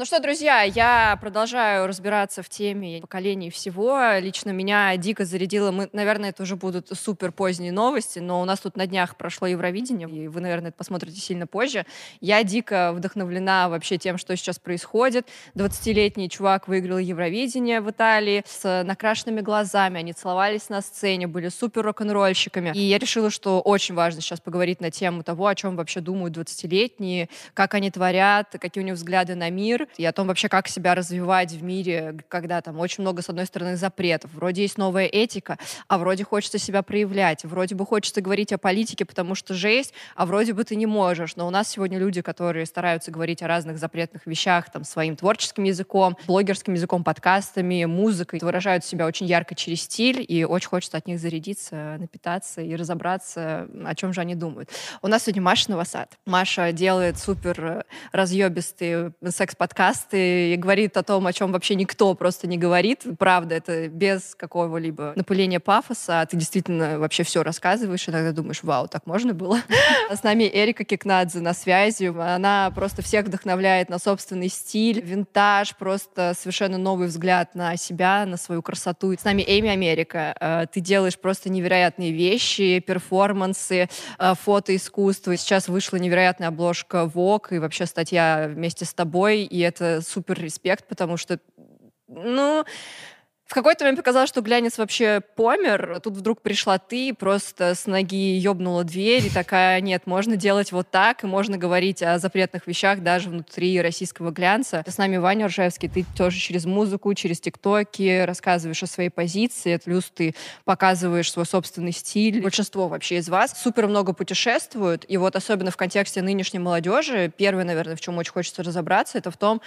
Ну что, друзья, я продолжаю разбираться в теме поколений всего. Лично меня дико зарядило. Мы, наверное, это уже будут супер поздние новости, но у нас тут на днях прошло Евровидение, и вы, наверное, это посмотрите сильно позже. Я дико вдохновлена вообще тем, что сейчас происходит. 20-летний чувак выиграл Евровидение в Италии с накрашенными глазами. Они целовались на сцене, были супер рок-н-ролльщиками. И я решила, что очень важно сейчас поговорить на тему того, о чем вообще думают 20-летние, как они творят, какие у них взгляды на мир и о том вообще, как себя развивать в мире, когда там очень много, с одной стороны, запретов. Вроде есть новая этика, а вроде хочется себя проявлять. Вроде бы хочется говорить о политике, потому что жесть, а вроде бы ты не можешь. Но у нас сегодня люди, которые стараются говорить о разных запретных вещах там своим творческим языком, блогерским языком, подкастами, музыкой, выражают себя очень ярко через стиль, и очень хочется от них зарядиться, напитаться и разобраться, о чем же они думают. У нас сегодня Маша Новосад. Маша делает супер разъебистые секс-подкасты подкасты и говорит о том, о чем вообще никто просто не говорит. Правда, это без какого-либо напыления пафоса. А ты действительно вообще все рассказываешь, иногда думаешь, вау, так можно было? С нами Эрика Кикнадзе на связи. Она просто всех вдохновляет на собственный стиль, винтаж, просто совершенно новый взгляд на себя, на свою красоту. С нами Эми Америка. Э, ты делаешь просто невероятные вещи, перформансы, э, фотоискусство. Сейчас вышла невероятная обложка Vogue и вообще статья вместе с тобой. И это супер респект, потому что, ну, в какой-то момент показалось, что глянец вообще помер. Тут вдруг пришла ты, просто с ноги ёбнула дверь, и такая, нет, можно делать вот так, и можно говорить о запретных вещах даже внутри российского глянца. С нами Ваня Ржевский, ты тоже через музыку, через тиктоки рассказываешь о своей позиции, плюс ты показываешь свой собственный стиль. Большинство вообще из вас супер много путешествуют, и вот особенно в контексте нынешней молодежи, первое, наверное, в чем очень хочется разобраться, это в том,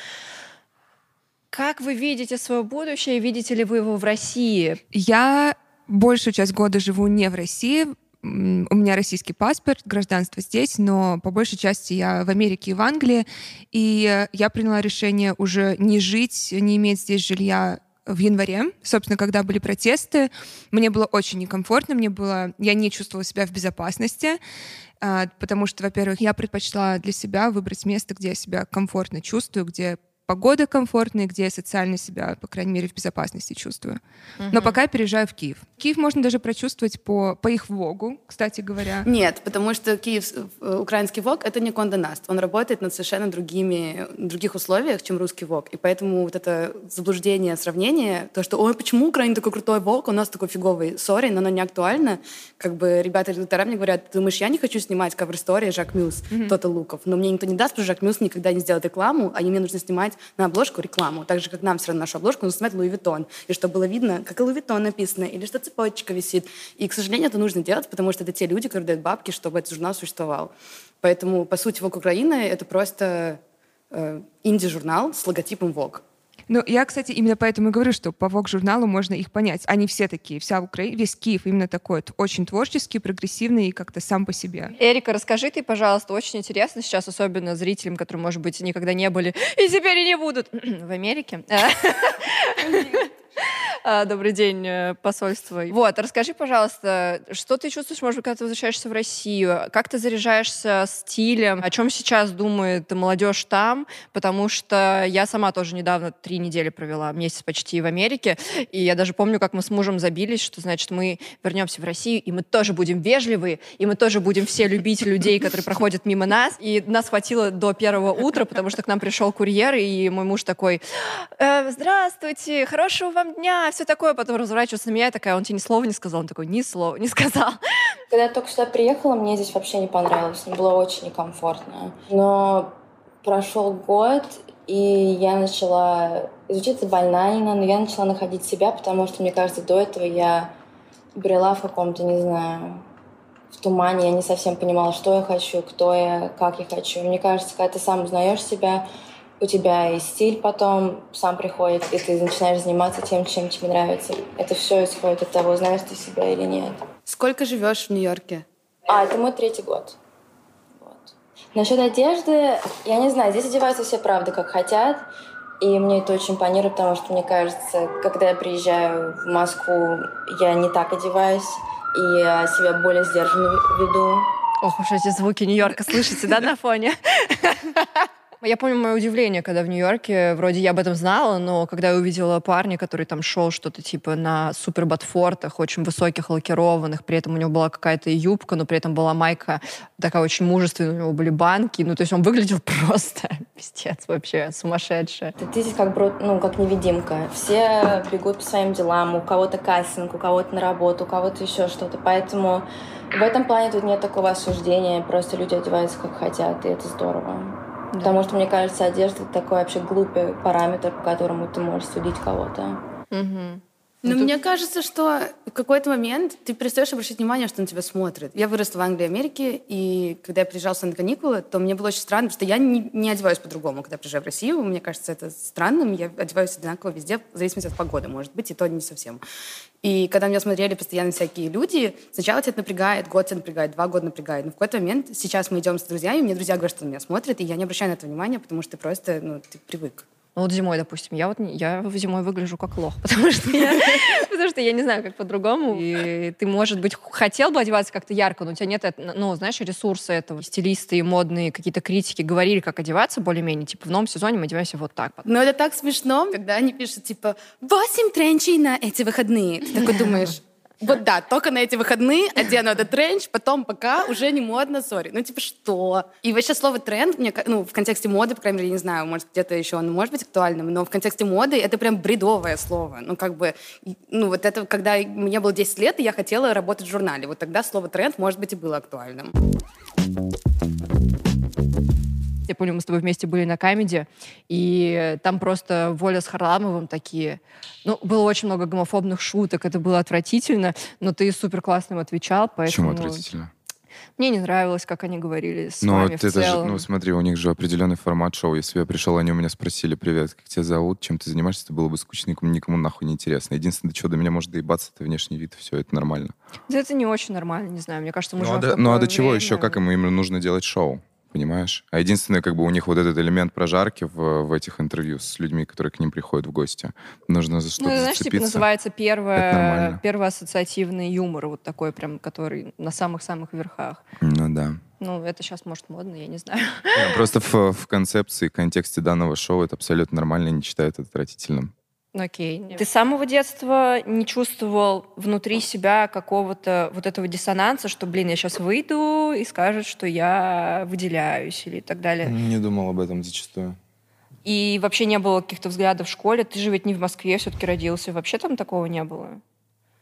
как вы видите свое будущее? Видите ли вы его в России? Я большую часть года живу не в России. У меня российский паспорт, гражданство здесь, но по большей части я в Америке и в Англии. И я приняла решение уже не жить, не иметь здесь жилья в январе, собственно, когда были протесты, мне было очень некомфортно, мне было, я не чувствовала себя в безопасности, а, потому что, во-первых, я предпочла для себя выбрать место, где я себя комфортно чувствую, где погода комфортная, где я социально себя, по крайней мере, в безопасности чувствую. Угу. Но пока я переезжаю в Киев. Киев можно даже прочувствовать по, по их ВОГу, кстати говоря. Нет, потому что Киев, э, украинский ВОГ — это не Кондонаст. Он работает на совершенно другими, других условиях, чем русский ВОГ. И поэтому вот это заблуждение, сравнение, то, что «Ой, почему Украина такой крутой ВОГ, у нас такой фиговый?» Сори, но оно не актуально. Как бы ребята редактора мне говорят, ты думаешь, я не хочу снимать cover story Jacquemus, mm-hmm. total look ов. Но мне никто не даст, потому что Jacquemus никогда не сделает рекламу, а мне нужно снимать на обложку рекламу. Так же, как нам все равно нашу обложку нужно снимать Louis Vuitton. И чтобы было видно, как Louis Vuitton написано, или что цепочка висит. И, к сожалению, это нужно делать, потому что это те люди, которые дают бабки, чтобы этот журнал существовал. Поэтому, по сути, Vogue Украина — это просто э, инди-журнал с логотипом Vogue. Ну, я, кстати, именно поэтому и говорю, что по Vogue-журналу можно их понять. Они все такие, вся Украина, весь Киев именно такой, очень творческий, прогрессивный и как-то сам по себе. Эрика, расскажи ты, пожалуйста, очень интересно сейчас, особенно зрителям, которые, может быть, никогда не были и теперь и не будут в Америке. А, добрый день, э, посольство. Вот, расскажи, пожалуйста, что ты чувствуешь, может быть, когда ты возвращаешься в Россию? Как ты заряжаешься стилем? О чем сейчас думает молодежь там? Потому что я сама тоже недавно три недели провела, месяц почти в Америке, и я даже помню, как мы с мужем забились, что, значит, мы вернемся в Россию, и мы тоже будем вежливые, и мы тоже будем все любить людей, которые проходят мимо нас. И нас хватило до первого утра, потому что к нам пришел курьер, и мой муж такой, э, здравствуйте, хорошего вам дня, все такое, потом разворачивается на меня, и такая, он тебе ни слова не сказал, он такой, ни слова не сказал. Когда я только сюда приехала, мне здесь вообще не понравилось, мне было очень некомфортно. Но прошел год, и я начала... Звучит банально, но я начала находить себя, потому что, мне кажется, до этого я брела в каком-то, не знаю, в тумане, я не совсем понимала, что я хочу, кто я, как я хочу. Мне кажется, когда ты сам узнаешь себя, у тебя и стиль потом сам приходит, и ты начинаешь заниматься тем, чем тебе нравится. Это все исходит от того, знаешь ты себя или нет. Сколько живешь в Нью-Йорке? А, это мой третий год. Вот. Насчет одежды, я не знаю, здесь одеваются все правда как хотят. И мне это очень импонирует, потому что, мне кажется, когда я приезжаю в Москву, я не так одеваюсь, и я себя более сдержанно веду. Ох уж эти звуки Нью-Йорка, слышите, да, на фоне? Я помню мое удивление, когда в Нью-Йорке, вроде я об этом знала, но когда я увидела парня, который там шел что-то типа на супер ботфортах, очень высоких, лакированных, при этом у него была какая-то юбка, но при этом была майка такая очень мужественная, у него были банки, ну то есть он выглядел просто пиздец вообще, сумасшедший. Ты, здесь как, ну, как невидимка. Все бегут по своим делам, у кого-то кастинг, у кого-то на работу, у кого-то еще что-то, поэтому в этом плане тут нет такого осуждения, просто люди одеваются как хотят, и это здорово. Да. Потому что, мне кажется, одежда — это такой вообще глупый параметр, по которому ты можешь судить кого-то. Угу. Но ну, мне кажется, что в какой-то момент ты перестаешь обращать внимание, что на тебя смотрят. Я выросла в Англии и Америке, и когда я приезжала на каникулы, то мне было очень странно, потому что я не, не одеваюсь по-другому, когда приезжаю в Россию. Мне кажется, это странным. Я одеваюсь одинаково везде, в зависимости от погоды, может быть, и то не совсем. И когда меня смотрели постоянно всякие люди, сначала тебя это напрягает, год тебя напрягает, два года напрягает. Но в какой-то момент, сейчас мы идем с друзьями, мне друзья говорят, что на меня смотрят, и я не обращаю на это внимания, потому что ты просто, ну, ты привык. Ну вот зимой, допустим, я вот я зимой выгляжу как лох, потому что я, потому что я не знаю, как по-другому. И ты, может быть, хотел бы одеваться как-то ярко, но у тебя нет, ну, знаешь, ресурса этого. Стилисты и модные какие-то критики говорили, как одеваться более-менее. Типа в новом сезоне мы одеваемся вот так. Но это так смешно, когда они пишут, типа, 8 тренчей на эти выходные. Ты такой думаешь, вот да, только на эти выходные одену этот тренч, потом пока уже не модно, сори. Ну, типа, что? И вообще слово тренд, мне, ну, в контексте моды, по крайней мере, я не знаю, может, где-то еще оно может быть актуальным, но в контексте моды это прям бредовое слово. Ну, как бы, ну, вот это, когда мне было 10 лет, и я хотела работать в журнале, вот тогда слово тренд, может быть, и было актуальным. Я помню, мы с тобой вместе были на камеди, и там просто Воля с Харламовым такие. Ну, было очень много гомофобных шуток, это было отвратительно, но ты супер классным отвечал, поэтому... Почему отвратительно? Мне не нравилось, как они говорили с но вами это в целом. Же, ну, смотри, у них же определенный формат шоу. Если я пришел, они у меня спросили, привет, как тебя зовут, чем ты занимаешься, это было бы скучно, никому, никому нахуй не интересно. Единственное, что до меня может доебаться, это внешний вид, все, это нормально. Да это не очень нормально, не знаю, мне кажется, мы ну, а до, ну а до чего еще, как им именно нужно делать шоу? Понимаешь? А единственное, как бы у них вот этот элемент прожарки в, в этих интервью с людьми, которые к ним приходят в гости. Нужно за что-то Ну, знаешь, типа называется первое, первый ассоциативный юмор, вот такой прям, который на самых-самых верхах. Ну да. Ну, это сейчас, может, модно, я не знаю. Yeah, просто в, в концепции, контексте данного шоу это абсолютно нормально, не считают это отвратительным. Окей. Ты с самого детства не чувствовал внутри себя какого-то вот этого диссонанса, что, блин, я сейчас выйду и скажут, что я выделяюсь или так далее? Не думал об этом зачастую. И вообще не было каких-то взглядов в школе? Ты же ведь не в Москве все-таки родился. Вообще там такого не было?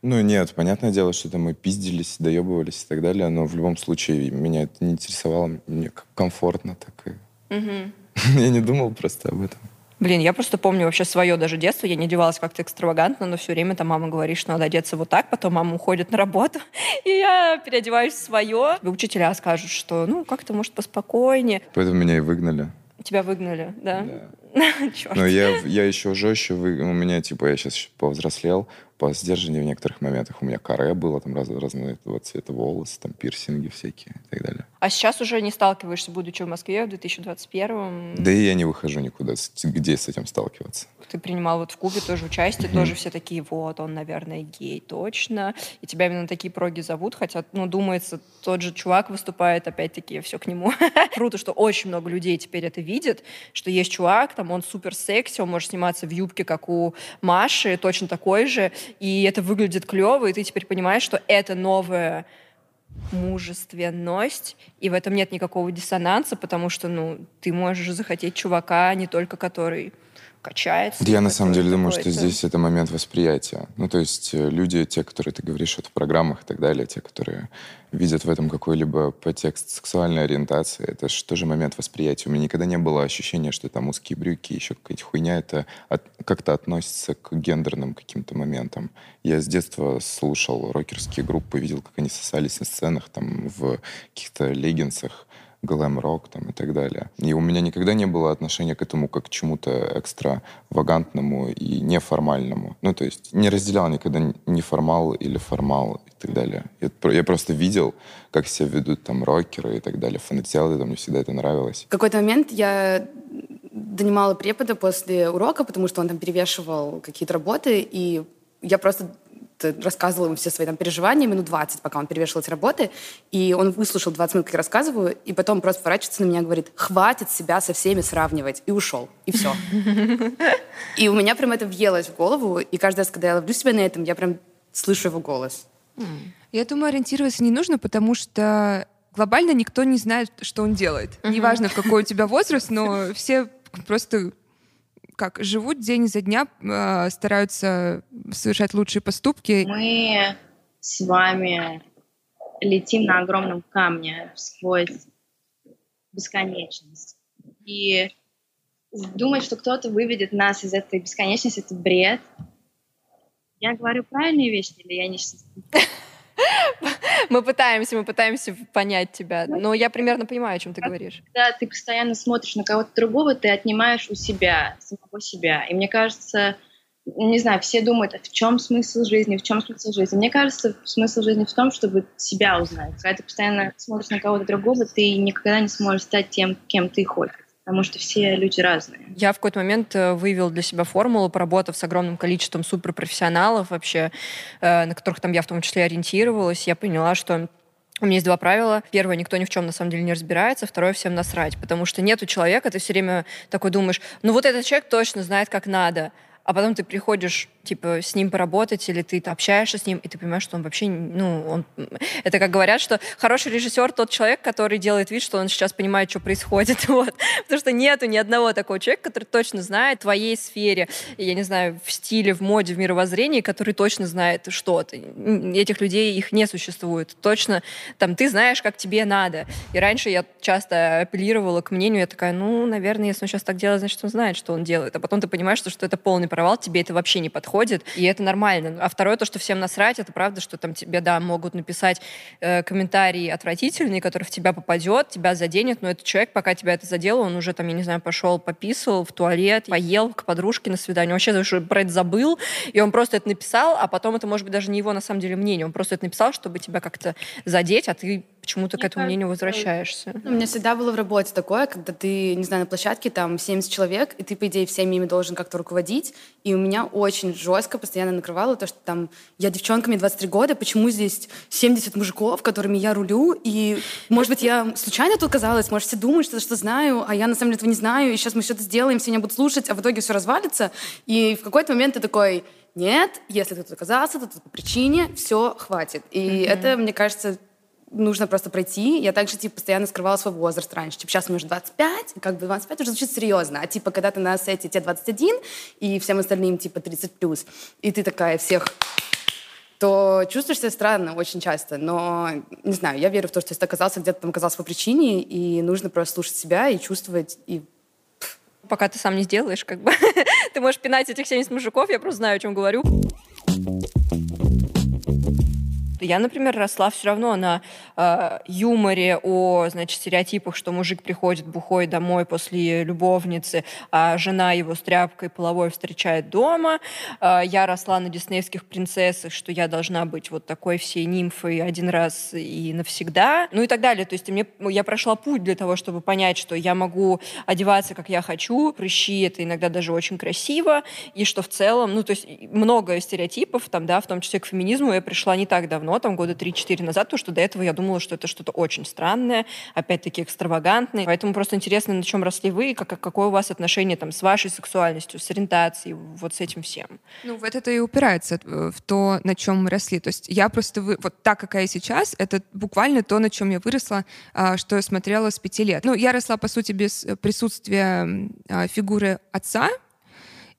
Ну нет, понятное дело, что там мы пиздились, доебывались и так далее, но в любом случае меня это не интересовало, мне комфортно так и... Угу. Я не думал просто об этом. Блин, я просто помню вообще свое даже детство. Я не одевалась как-то экстравагантно, но все время там мама говорит, что надо одеться вот так, потом мама уходит на работу, и я переодеваюсь в свое. Учителя скажут, что ну как-то, может, поспокойнее. Поэтому меня и выгнали. Тебя выгнали, да? Да. Но я, я еще жестче, вы... у меня, типа, я сейчас повзрослел, по сдержанию в некоторых моментах. У меня каре было, там раз, разного цвета волосы, там пирсинги всякие и так далее. А сейчас уже не сталкиваешься, будучи в Москве в 2021 Да и я не выхожу никуда. Где с этим сталкиваться? Ты принимал вот в Кубе тоже участие, mm-hmm. тоже все такие, вот, он, наверное, гей, точно. И тебя именно такие проги зовут, хотя, ну, думается, тот же чувак выступает, опять-таки, все к нему. Круто, что очень много людей теперь это видят, что есть чувак, там, он супер секси, он может сниматься в юбке, как у Маши, точно такой же, и это выглядит клево, и ты теперь понимаешь, что это новая мужественность, и в этом нет никакого диссонанса, потому что, ну, ты можешь захотеть чувака не только который качается. Я на самом деле думаю, что здесь это момент восприятия. Ну, то есть э, люди, те, которые ты говоришь вот в программах и так далее, те, которые видят в этом какой-либо подтекст сексуальной ориентации, это же тоже момент восприятия. У меня никогда не было ощущения, что там узкие брюки, еще какая-то хуйня, это от, как-то относится к гендерным каким-то моментам. Я с детства слушал рокерские группы, видел, как они сосались на сценах, там, в каких-то леггинсах, глэм-рок там и так далее. И у меня никогда не было отношения к этому как к чему-то экстравагантному и неформальному. Ну, то есть не разделял никогда неформал или формал и так далее. Я, я просто видел, как себя ведут там рокеры и так далее, фанател, это мне всегда это нравилось. В какой-то момент я донимала препода после урока, потому что он там перевешивал какие-то работы, и я просто рассказывала ему все свои там переживания минут 20, пока он перевешивал эти работы, и он выслушал 20 минут, как я рассказываю, и потом просто поворачивается на меня и говорит, хватит себя со всеми сравнивать, и ушел, и все. И у меня прям это въелось в голову, и каждый раз, когда я ловлю себя на этом, я прям слышу его голос. Я думаю, ориентироваться не нужно, потому что глобально никто не знает, что он делает. Неважно, какой у тебя возраст, но все просто как живут день за дня, э, стараются совершать лучшие поступки. Мы с вами летим на огромном камне сквозь бесконечность. И думать, что кто-то выведет нас из этой бесконечности, это бред. Я говорю правильные вещи или я не Мы пытаемся, мы пытаемся понять тебя. Но я примерно понимаю, о чем ты говоришь. Да, ты постоянно смотришь на кого-то другого, ты отнимаешь у себя, самого себя. И мне кажется, не знаю, все думают, а в чем смысл жизни, в чем смысл жизни. Мне кажется, смысл жизни в том, чтобы себя узнать. Когда ты постоянно смотришь на кого-то другого, ты никогда не сможешь стать тем, кем ты хочешь потому что все люди разные. Я в какой-то момент э, выявил для себя формулу, поработав с огромным количеством суперпрофессионалов вообще, э, на которых там я в том числе ориентировалась, я поняла, что у меня есть два правила. Первое, никто ни в чем на самом деле не разбирается. Второе, всем насрать. Потому что нету человека, ты все время такой думаешь, ну вот этот человек точно знает, как надо. А потом ты приходишь типа, с ним поработать, или ты общаешься с ним, и ты понимаешь, что он вообще, ну, он... Это как говорят, что хороший режиссер тот человек, который делает вид, что он сейчас понимает, что происходит, вот. Потому что нету ни одного такого человека, который точно знает в твоей сфере, я не знаю, в стиле, в моде, в мировоззрении, который точно знает что-то. Этих людей, их не существует. Точно, там, ты знаешь, как тебе надо. И раньше я часто апеллировала к мнению, я такая, ну, наверное, если он сейчас так делает, значит, он знает, что он делает. А потом ты понимаешь, что, что это полный провал, тебе это вообще не подходит подходит, и это нормально. А второе, то, что всем насрать, это правда, что там тебе, да, могут написать э, комментарии отвратительные, который в тебя попадет, тебя заденет, но этот человек, пока тебя это задело, он уже там, я не знаю, пошел пописал в туалет, поел к подружке на свидание, вообще уже про это забыл, и он просто это написал, а потом это, может быть, даже не его на самом деле мнение, он просто это написал, чтобы тебя как-то задеть, а ты почему-то к этому мнению возвращаешься. У меня всегда было в работе такое, когда ты, не знаю, на площадке там 70 человек, и ты, по идее, всеми ими должен как-то руководить. И у меня очень жестко постоянно накрывало то, что там я девчонка, мне 23 года, почему здесь 70 мужиков, которыми я рулю, и, может быть, я случайно тут оказалась, может, все думают, что что знаю, а я на самом деле этого не знаю, и сейчас мы что-то сделаем, все меня будут слушать, а в итоге все развалится. И в какой-то момент ты такой, нет, если ты тут оказался, то тут по причине, все, хватит. И mm-hmm. это, мне кажется, нужно просто пройти. Я также, типа, постоянно скрывала свой возраст раньше. Типа, сейчас мне уже 25, и как бы 25 уже звучит серьезно. А, типа, когда ты на сете, тебе 21, и всем остальным, типа, 30+, плюс, и ты такая всех то чувствуешь себя странно очень часто. Но, не знаю, я верю в то, что если ты оказался где-то там оказался по причине, и нужно просто слушать себя и чувствовать, и пока ты сам не сделаешь, как бы. ты можешь пинать этих 70 мужиков, я просто знаю, о чем говорю. Я, например, росла все равно на э, юморе о, значит, стереотипах, что мужик приходит бухой домой после любовницы, а жена его с тряпкой половой встречает дома. Э, я росла на диснеевских принцессах, что я должна быть вот такой всей нимфой один раз и навсегда. Ну и так далее. То есть мне, я прошла путь для того, чтобы понять, что я могу одеваться, как я хочу. Прыщи — это иногда даже очень красиво. И что в целом, ну то есть много стереотипов, там, да, в том числе к феминизму я пришла не так давно, давно, там года 3-4 назад, потому что до этого я думала, что это что-то очень странное, опять-таки экстравагантное. Поэтому просто интересно, на чем росли вы, как, какое у вас отношение там, с вашей сексуальностью, с ориентацией, вот с этим всем. Ну, вот это и упирается э, в то, на чем мы росли. То есть я просто, вы... вот так, какая я сейчас, это буквально то, на чем я выросла, а, что я смотрела с пяти лет. Ну, я росла, по сути, без присутствия а, фигуры отца,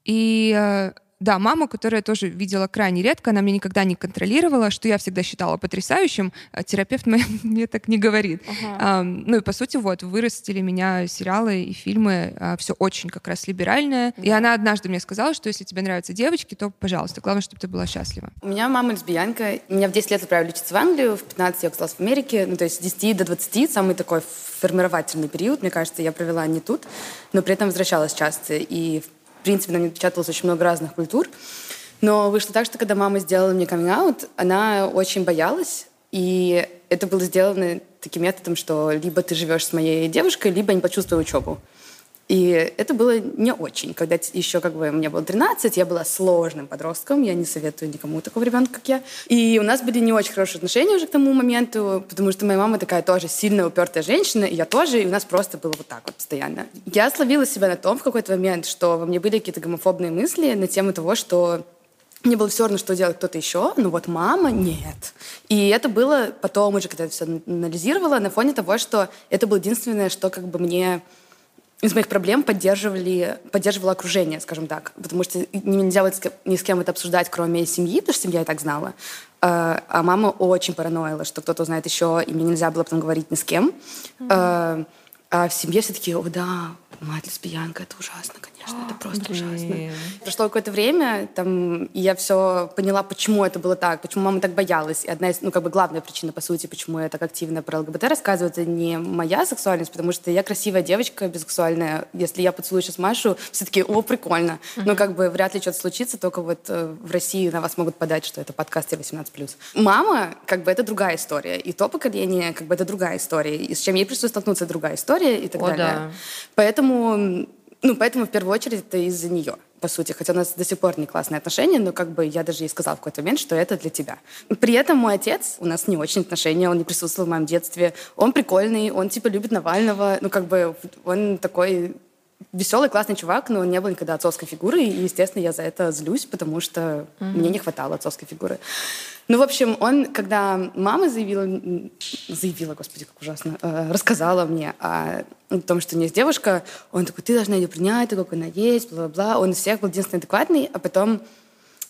и э, да, мама, которая тоже видела крайне редко, она меня никогда не контролировала, что я всегда считала потрясающим. А терапевт мне, мне так не говорит. Uh-huh. А, ну и по сути вот вырастили меня сериалы и фильмы, а, все очень как раз либеральное. Uh-huh. И она однажды мне сказала, что если тебе нравятся девочки, то пожалуйста, главное, чтобы ты была счастлива. У меня мама лесбиянка. Меня в 10 лет отправили учиться в Англию, в 15 я оказалась в Америке. Ну то есть с 10 до 20 самый такой формировательный период, мне кажется, я провела не тут, но при этом возвращалась часто. И в в принципе, на мне печаталось очень много разных культур. Но вышло так, что когда мама сделала мне каминг она очень боялась. И это было сделано таким методом, что либо ты живешь с моей девушкой, либо не почувствую учебу. И это было не очень. Когда еще как бы мне было 13, я была сложным подростком, я не советую никому такого ребенка, как я. И у нас были не очень хорошие отношения уже к тому моменту, потому что моя мама такая тоже сильно упертая женщина, и я тоже, и у нас просто было вот так вот постоянно. Я словила себя на том в какой-то момент, что во мне были какие-то гомофобные мысли на тему того, что мне было все равно, что делать кто-то еще, но вот мама нет. И это было потом уже, когда я все анализировала, на фоне того, что это было единственное, что как бы мне из моих проблем поддерживали, поддерживало окружение, скажем так. Потому что нельзя вот ни с кем это обсуждать, кроме семьи, потому что семья и так знала. А, а мама очень параноила, что кто-то узнает еще, и мне нельзя было потом говорить ни с кем. Mm-hmm. А в семье все таки о, да, мать лесбиянка, это ужасно, конечно, это просто Блин. ужасно. Прошло какое-то время, там, и я все поняла, почему это было так, почему мама так боялась. И одна из, ну, как бы главная причина, по сути, почему я так активно про ЛГБТ рассказываю, это не моя сексуальность, потому что я красивая девочка, бисексуальная. Если я поцелую сейчас Машу, все таки о, прикольно. Но как бы вряд ли что-то случится, только вот э, в России на вас могут подать, что это подкасты 18+. Мама, как бы, это другая история. И то поколение, как бы, это другая история. И с чем ей пришлось столкнуться, другая история и так О, далее. Да. Поэтому ну, поэтому в первую очередь это из-за нее, по сути. Хотя у нас до сих пор не классные отношения, но как бы я даже ей сказала в какой-то момент, что это для тебя. При этом мой отец, у нас не очень отношения, он не присутствовал в моем детстве. Он прикольный, он типа любит Навального, ну как бы он такой веселый, классный чувак, но он не был никогда отцовской фигурой, и, естественно, я за это злюсь, потому что mm-hmm. мне не хватало отцовской фигуры. Ну, в общем, он, когда мама заявила, заявила, господи, как ужасно, э, рассказала мне о, о том, что у нее есть девушка, он такой, ты должна ее принять, как она есть, бла-бла-бла. Он из всех был единственный адекватный, а потом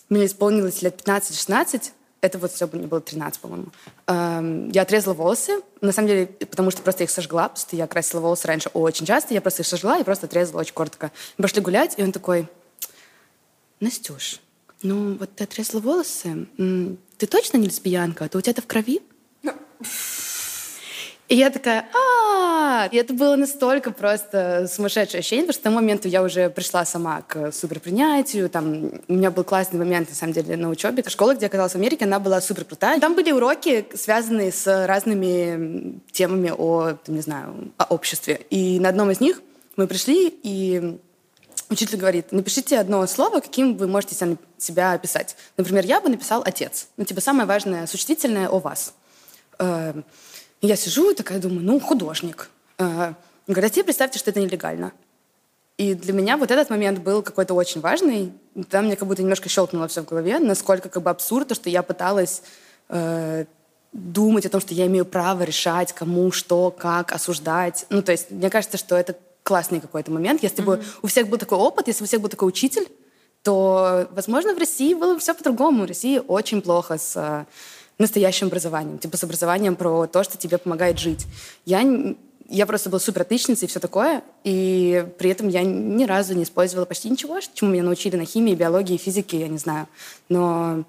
мне исполнилось лет 15-16, это вот все было 13, по-моему. Эм, я отрезала волосы, на самом деле, потому что просто их сожгла, потому что я красила волосы раньше очень часто, я просто их сожгла и просто отрезала очень коротко. Мы пошли гулять, и он такой, Настюш, ну вот ты отрезала волосы, ты точно не лесбиянка? А то у тебя это в крови? И я такая, а, И это было настолько просто сумасшедшее ощущение, потому что к тому моменту я уже пришла сама к суперпринятию, там у меня был классный момент, на самом деле, на учебе. Школа, где я оказалась в Америке, она была супер крутая. Там были уроки, связанные с разными темами о, не знаю, о обществе. И на одном из них мы пришли, и учитель говорит, напишите одно слово, каким вы можете себя описать. Например, я бы написал «отец». Ну, типа, самое важное, существительное о вас. Я сижу и такая думаю, ну, художник. Э, говорят, тебе представьте, что это нелегально. И для меня вот этот момент был какой-то очень важный. Там мне как будто немножко щелкнуло все в голове, насколько как бы абсурдно, что я пыталась э, думать о том, что я имею право решать, кому, что, как, осуждать. Ну, то есть мне кажется, что это классный какой-то момент. Если mm-hmm. бы у всех был такой опыт, если бы у всех был такой учитель, то, возможно, в России было бы все по-другому. В России очень плохо с настоящим образованием, типа с образованием про то, что тебе помогает жить. Я, я просто была супер отличницей и все такое, и при этом я ни разу не использовала почти ничего, чему меня научили на химии, биологии, физике, я не знаю. Но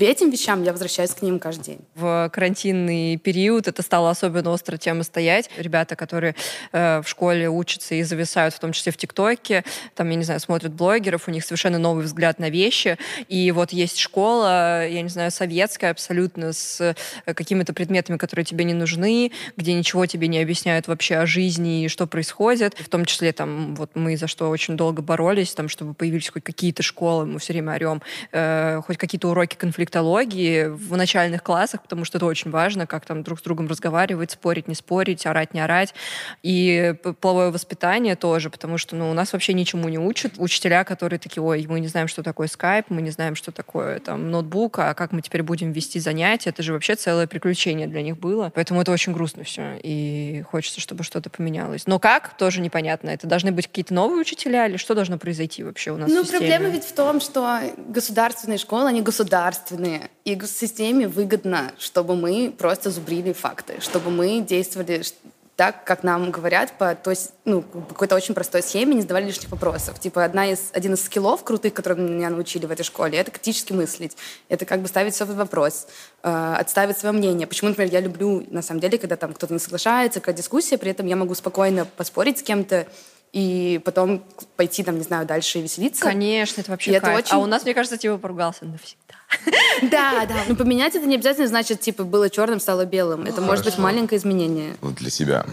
этим вещам я возвращаюсь к ним каждый день. В карантинный период это стало особенно остро тема стоять. Ребята, которые э, в школе учатся и зависают, в том числе в ТикТоке, там, я не знаю, смотрят блогеров, у них совершенно новый взгляд на вещи. И вот есть школа, я не знаю, советская абсолютно, с э, какими-то предметами, которые тебе не нужны, где ничего тебе не объясняют вообще о жизни и что происходит. В том числе там вот мы за что очень долго боролись, там, чтобы появились хоть какие-то школы, мы все время орем, э, хоть какие-то уроки конфликта конфликтологии в начальных классах, потому что это очень важно, как там друг с другом разговаривать, спорить, не спорить, орать, не орать. И половое воспитание тоже, потому что ну, у нас вообще ничему не учат. Учителя, которые такие, ой, мы не знаем, что такое скайп, мы не знаем, что такое там ноутбук, а как мы теперь будем вести занятия, это же вообще целое приключение для них было. Поэтому это очень грустно все, и хочется, чтобы что-то поменялось. Но как, тоже непонятно. Это должны быть какие-то новые учителя или что должно произойти вообще у нас Ну, проблема ведь в том, что государственные школы, они государственные государственные, и системе выгодно, чтобы мы просто зубрили факты, чтобы мы действовали так, как нам говорят, по той, ну, какой-то очень простой схеме, не задавали лишних вопросов. Типа одна из, один из скиллов крутых, которые меня научили в этой школе, это критически мыслить. Это как бы ставить все под вопрос, э, отставить свое мнение. Почему, например, я люблю, на самом деле, когда там кто-то не соглашается, какая дискуссия, при этом я могу спокойно поспорить с кем-то, и потом пойти, там, не знаю, дальше и веселиться. Конечно, это вообще и кайф. Это очень... А у нас, мне кажется, типа поругался навсегда. Да, да. Но поменять это не обязательно значит, типа, было черным, стало белым. Это может быть маленькое изменение. Вот для себя.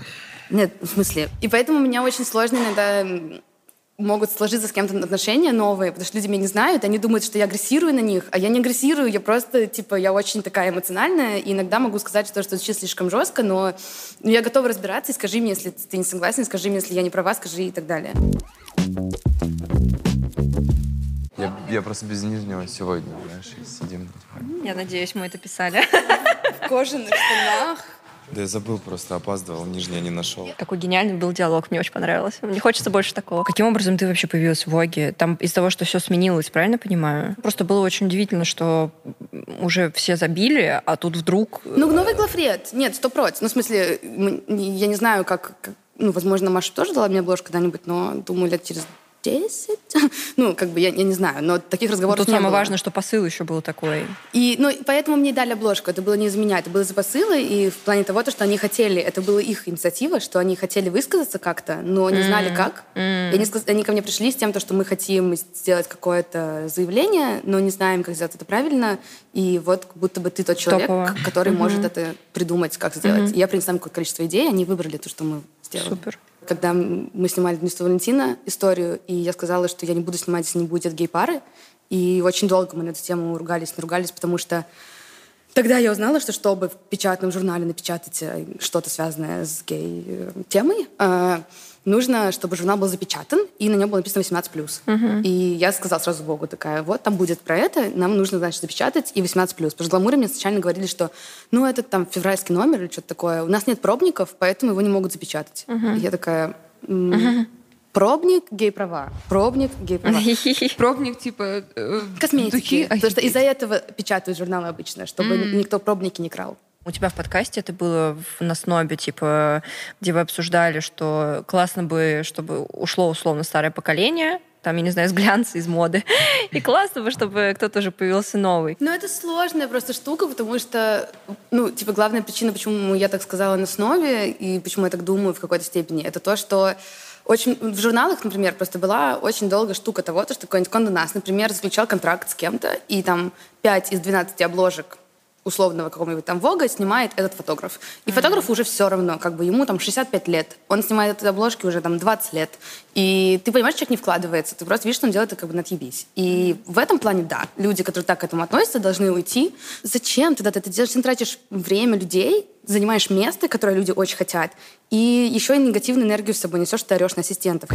Нет, в смысле. И поэтому у меня очень сложно иногда могут сложиться с кем-то отношения новые, потому что люди меня не знают, они думают, что я агрессирую на них, а я не агрессирую, я просто, типа, я очень такая эмоциональная, и иногда могу сказать, что что звучит слишком жестко, но ну, я готова разбираться, и скажи мне, если ты не согласен, скажи мне, если я не права, скажи и так далее. Я, просто без нижнего сегодня, знаешь, и сидим. Я надеюсь, мы это писали. В кожаных штанах. Да я забыл, просто опаздывал, нижнее не нашел. Какой гениальный был диалог, мне очень понравилось. Мне хочется больше такого. Каким образом ты вообще появилась в Воге? Там из того, что все сменилось, правильно понимаю? Просто было очень удивительно, что уже все забили, а тут вдруг... Ну, новый главред. Нет, сто против. Ну, в смысле, я не знаю, как, как ну, возможно, Маша тоже дала мне обложку когда-нибудь, но думаю, лет через 10. ну, как бы, я, я не знаю, но таких разговоров Тут не самое было. важное, что посыл еще был такой. И, ну, поэтому мне дали обложку. Это было не из меня, это было за посылы, и в плане того, то, что они хотели, это была их инициатива, что они хотели высказаться как-то, но не знали как. И они, они ко мне пришли с тем, то, что мы хотим сделать какое-то заявление, но не знаем, как сделать это правильно, и вот как будто бы ты тот человек, Топово. который может это придумать, как сделать. И я принесла им какое-то количество идей, они выбрали то, что мы сделали. Супер. Когда мы снимали «Дневство Валентина» историю, и я сказала, что я не буду снимать, если не будет гей-пары, и очень долго мы на эту тему ругались, наругались, потому что тогда я узнала, что чтобы в печатном журнале напечатать э, что-то связанное с гей-темой, э, нужно, чтобы журнал был запечатан, и на нем было написано 18+. И я сказала сразу Богу такая, вот там будет про это, нам нужно, значит, запечатать и 18+. Потому что гламуры мне сначала говорили, что ну это там февральский номер или что-то такое. У нас нет пробников, поэтому его не могут запечатать. И я такая... м, Пробник гей-права. Пробник гей-права. Пробник, типа, э, Косметики. духи. Потому что из-за этого печатают журналы обычно, чтобы никто пробники не крал. У тебя в подкасте это было в, на снобе, типа, где вы обсуждали, что классно бы, чтобы ушло условно старое поколение, там, я не знаю, из глянца, из моды, и классно бы, чтобы кто-то уже появился новый. Ну, это сложная просто штука, потому что, ну, типа, главная причина, почему я так сказала на основе, и почему я так думаю в какой-то степени, это то, что очень в журналах, например, просто была очень долго штука того, то, что какой-нибудь Condé Nast, например, заключал контракт с кем-то, и там 5 из 12 обложек условного какого-нибудь там Вога снимает этот фотограф. И фотографу уже все равно, как бы ему там 65 лет. Он снимает эти обложки уже там 20 лет. И ты понимаешь, человек не вкладывается. Ты просто видишь, что он делает это как бы на отъебись. И в этом плане, да, люди, которые так к этому относятся, должны уйти. Зачем тогда ты это делаешь? Ты тратишь время людей, занимаешь место, которое люди очень хотят, и еще и негативную энергию с собой несешь, ты орешь на ассистентов.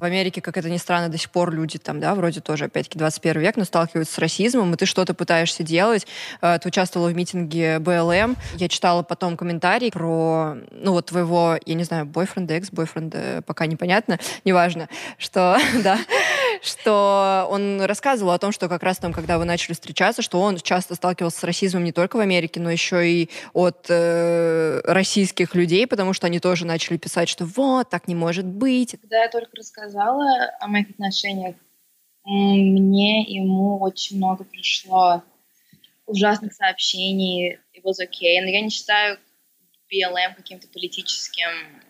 В Америке, как это ни странно, до сих пор люди там, да, вроде тоже, опять-таки, 21 век, но сталкиваются с расизмом, и ты что-то пытаешься делать. Э, Ты участвовала в митинге БЛМ. Я читала потом комментарий про, ну, вот твоего, я не знаю, бойфренда, экс-бойфренда, пока непонятно, неважно, что, да, что он рассказывал о том, что как раз там, когда вы начали встречаться, что он часто сталкивался с расизмом не только в Америке, но еще и от э, российских людей, потому что они тоже начали писать, что вот, так не может быть. Когда я только рассказала о моих отношениях, мне ему очень много пришло ужасных сообщений, it was okay. Но я не считаю BLM каким-то политическим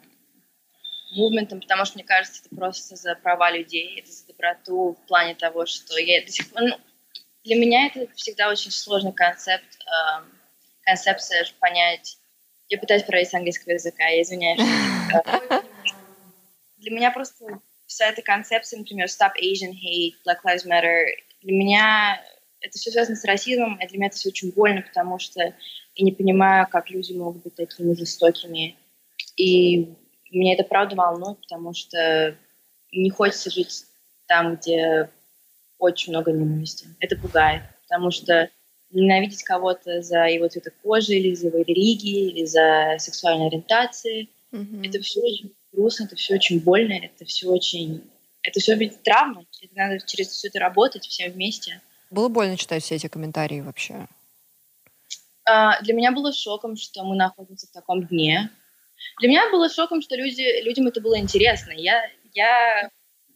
мувментом, потому что, мне кажется, это просто за права людей, это за доброту в плане того, что я до сих пор... ну, для меня это всегда очень сложный концепт, эм, концепция понять... Я пытаюсь проверить с английского языка, я извиняюсь. Для меня просто вся эта концепция, например, Stop Asian Hate, Black Lives Matter, для меня это все связано с расизмом, и для меня это все очень больно, потому что я не понимаю, как люди могут быть такими жестокими. И меня это правда волнует, потому что не хочется жить там, где очень много ненависти. Это пугает, потому что ненавидеть кого-то за его цвет кожи, или за его религии, или за сексуальной ориентации, это все очень грустно, это все очень больно, это все очень... Это все ведь травма, это надо через все это работать всем вместе. Было больно читать все эти комментарии вообще. А, для меня было шоком, что мы находимся в таком дне. Для меня было шоком, что люди, людям это было интересно. Я, я,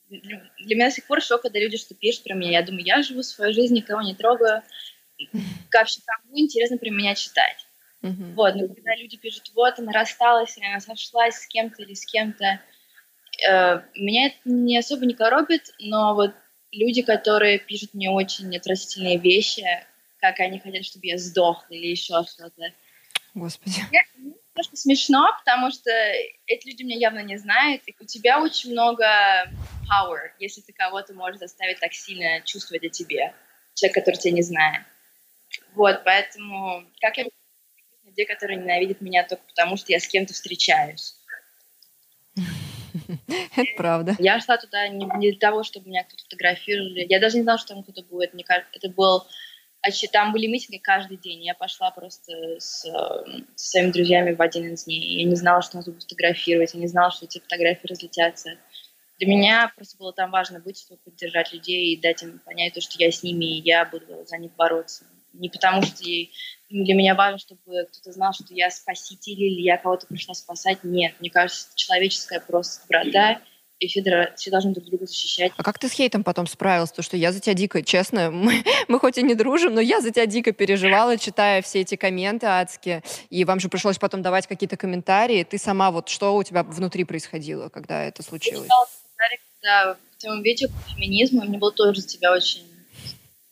для для меня до сих пор шок, когда люди что пишут про меня. Я думаю, я живу свою жизнь, никого не трогаю. Вообще кому интересно про меня читать? Мгм. Вот, но когда люди пишут, вот она рассталась, или она сошлась с кем-то или с кем-то, э, меня это не особо не коробит, но вот люди, которые пишут мне очень отвратительные вещи, как они хотят, чтобы я сдохла или еще что-то, Господи. Я, немножко смешно, потому что эти люди меня явно не знают. И у тебя очень много power, если ты кого-то можешь заставить так сильно чувствовать о тебе. Человек, который тебя не знает. Вот, поэтому как я людей, которые ненавидят меня только потому, что я с кем-то встречаюсь. Это правда. Я шла туда не, не для того, чтобы меня кто-то фотографировали. Я даже не знала, что там кто-то будет. Мне кажется, это был... Там были митинги каждый день. Я пошла просто с, с своими друзьями в один из дней. Я не знала, что нас будут фотографировать. Я не знала, что эти фотографии разлетятся. Для меня просто было там важно быть, чтобы поддержать людей и дать им понять то, что я с ними, и я буду за них бороться. Не потому что для меня важно, чтобы кто-то знал, что я спаситель или я кого-то пришла спасать. Нет, мне кажется, человеческая просто доброта, и все, все должны друг друга защищать. А как ты с хейтом потом справилась? То, что я за тебя дико, честно, мы, мы хоть и не дружим, но я за тебя дико переживала, читая все эти комменты адские. И вам же пришлось потом давать какие-то комментарии. Ты сама, вот что у тебя внутри происходило, когда это случилось? Я когда в твоем видео по феминизму, мне было тоже за тебя очень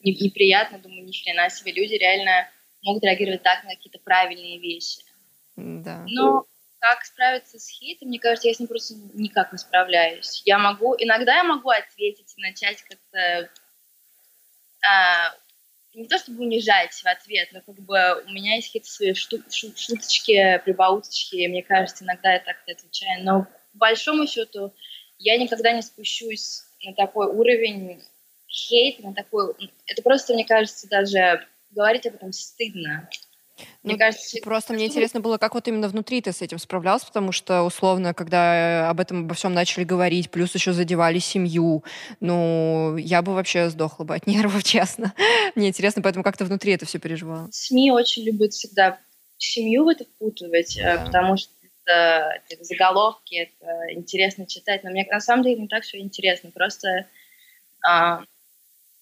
неприятно. Думаю, ни хрена себе люди реально могут реагировать так на какие-то правильные вещи. Да. Но как справиться с хейтом, мне кажется, я с ним просто никак не справляюсь. Я могу, иногда я могу ответить и начать как-то а, не то чтобы унижать в ответ, но как бы у меня есть какие-то свои шу- шу- шуточки, прибауточки, мне кажется, иногда я так-то отвечаю. Но по большому счету я никогда не спущусь на такой уровень хейта, на такой... Это просто, мне кажется, даже говорить об этом стыдно. Мне ну, кажется, просто мне интересно было, как вот именно внутри ты с этим справлялся, потому что, условно, когда об этом обо всем начали говорить, плюс еще задевали семью, ну, я бы вообще сдохла бы от нервов, честно. Мне интересно, поэтому как ты внутри это все переживала? СМИ очень любят всегда семью в это впутывать, э, да. потому что это, это заголовки, это интересно читать, но мне на самом деле не так все интересно, просто а,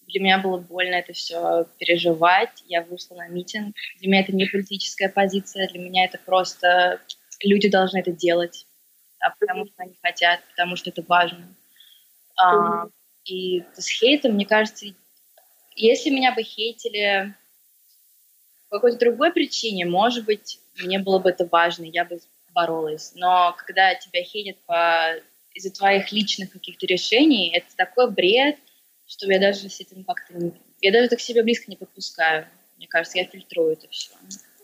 для меня было больно это все переживать. Я вышла на митинг. Для меня это не политическая позиция, для меня это просто люди должны это делать, а потому что они хотят, потому что это важно. А, и с хейтом, мне кажется, если меня бы хейтили по какой-то другой причине, может быть, мне было бы это важно, я бы боролась. Но когда тебя хейтят по из-за твоих личных каких-то решений, это такой бред, что я даже с этим как-то не... Я даже так себя близко не подпускаю. Мне кажется, я фильтрую это все.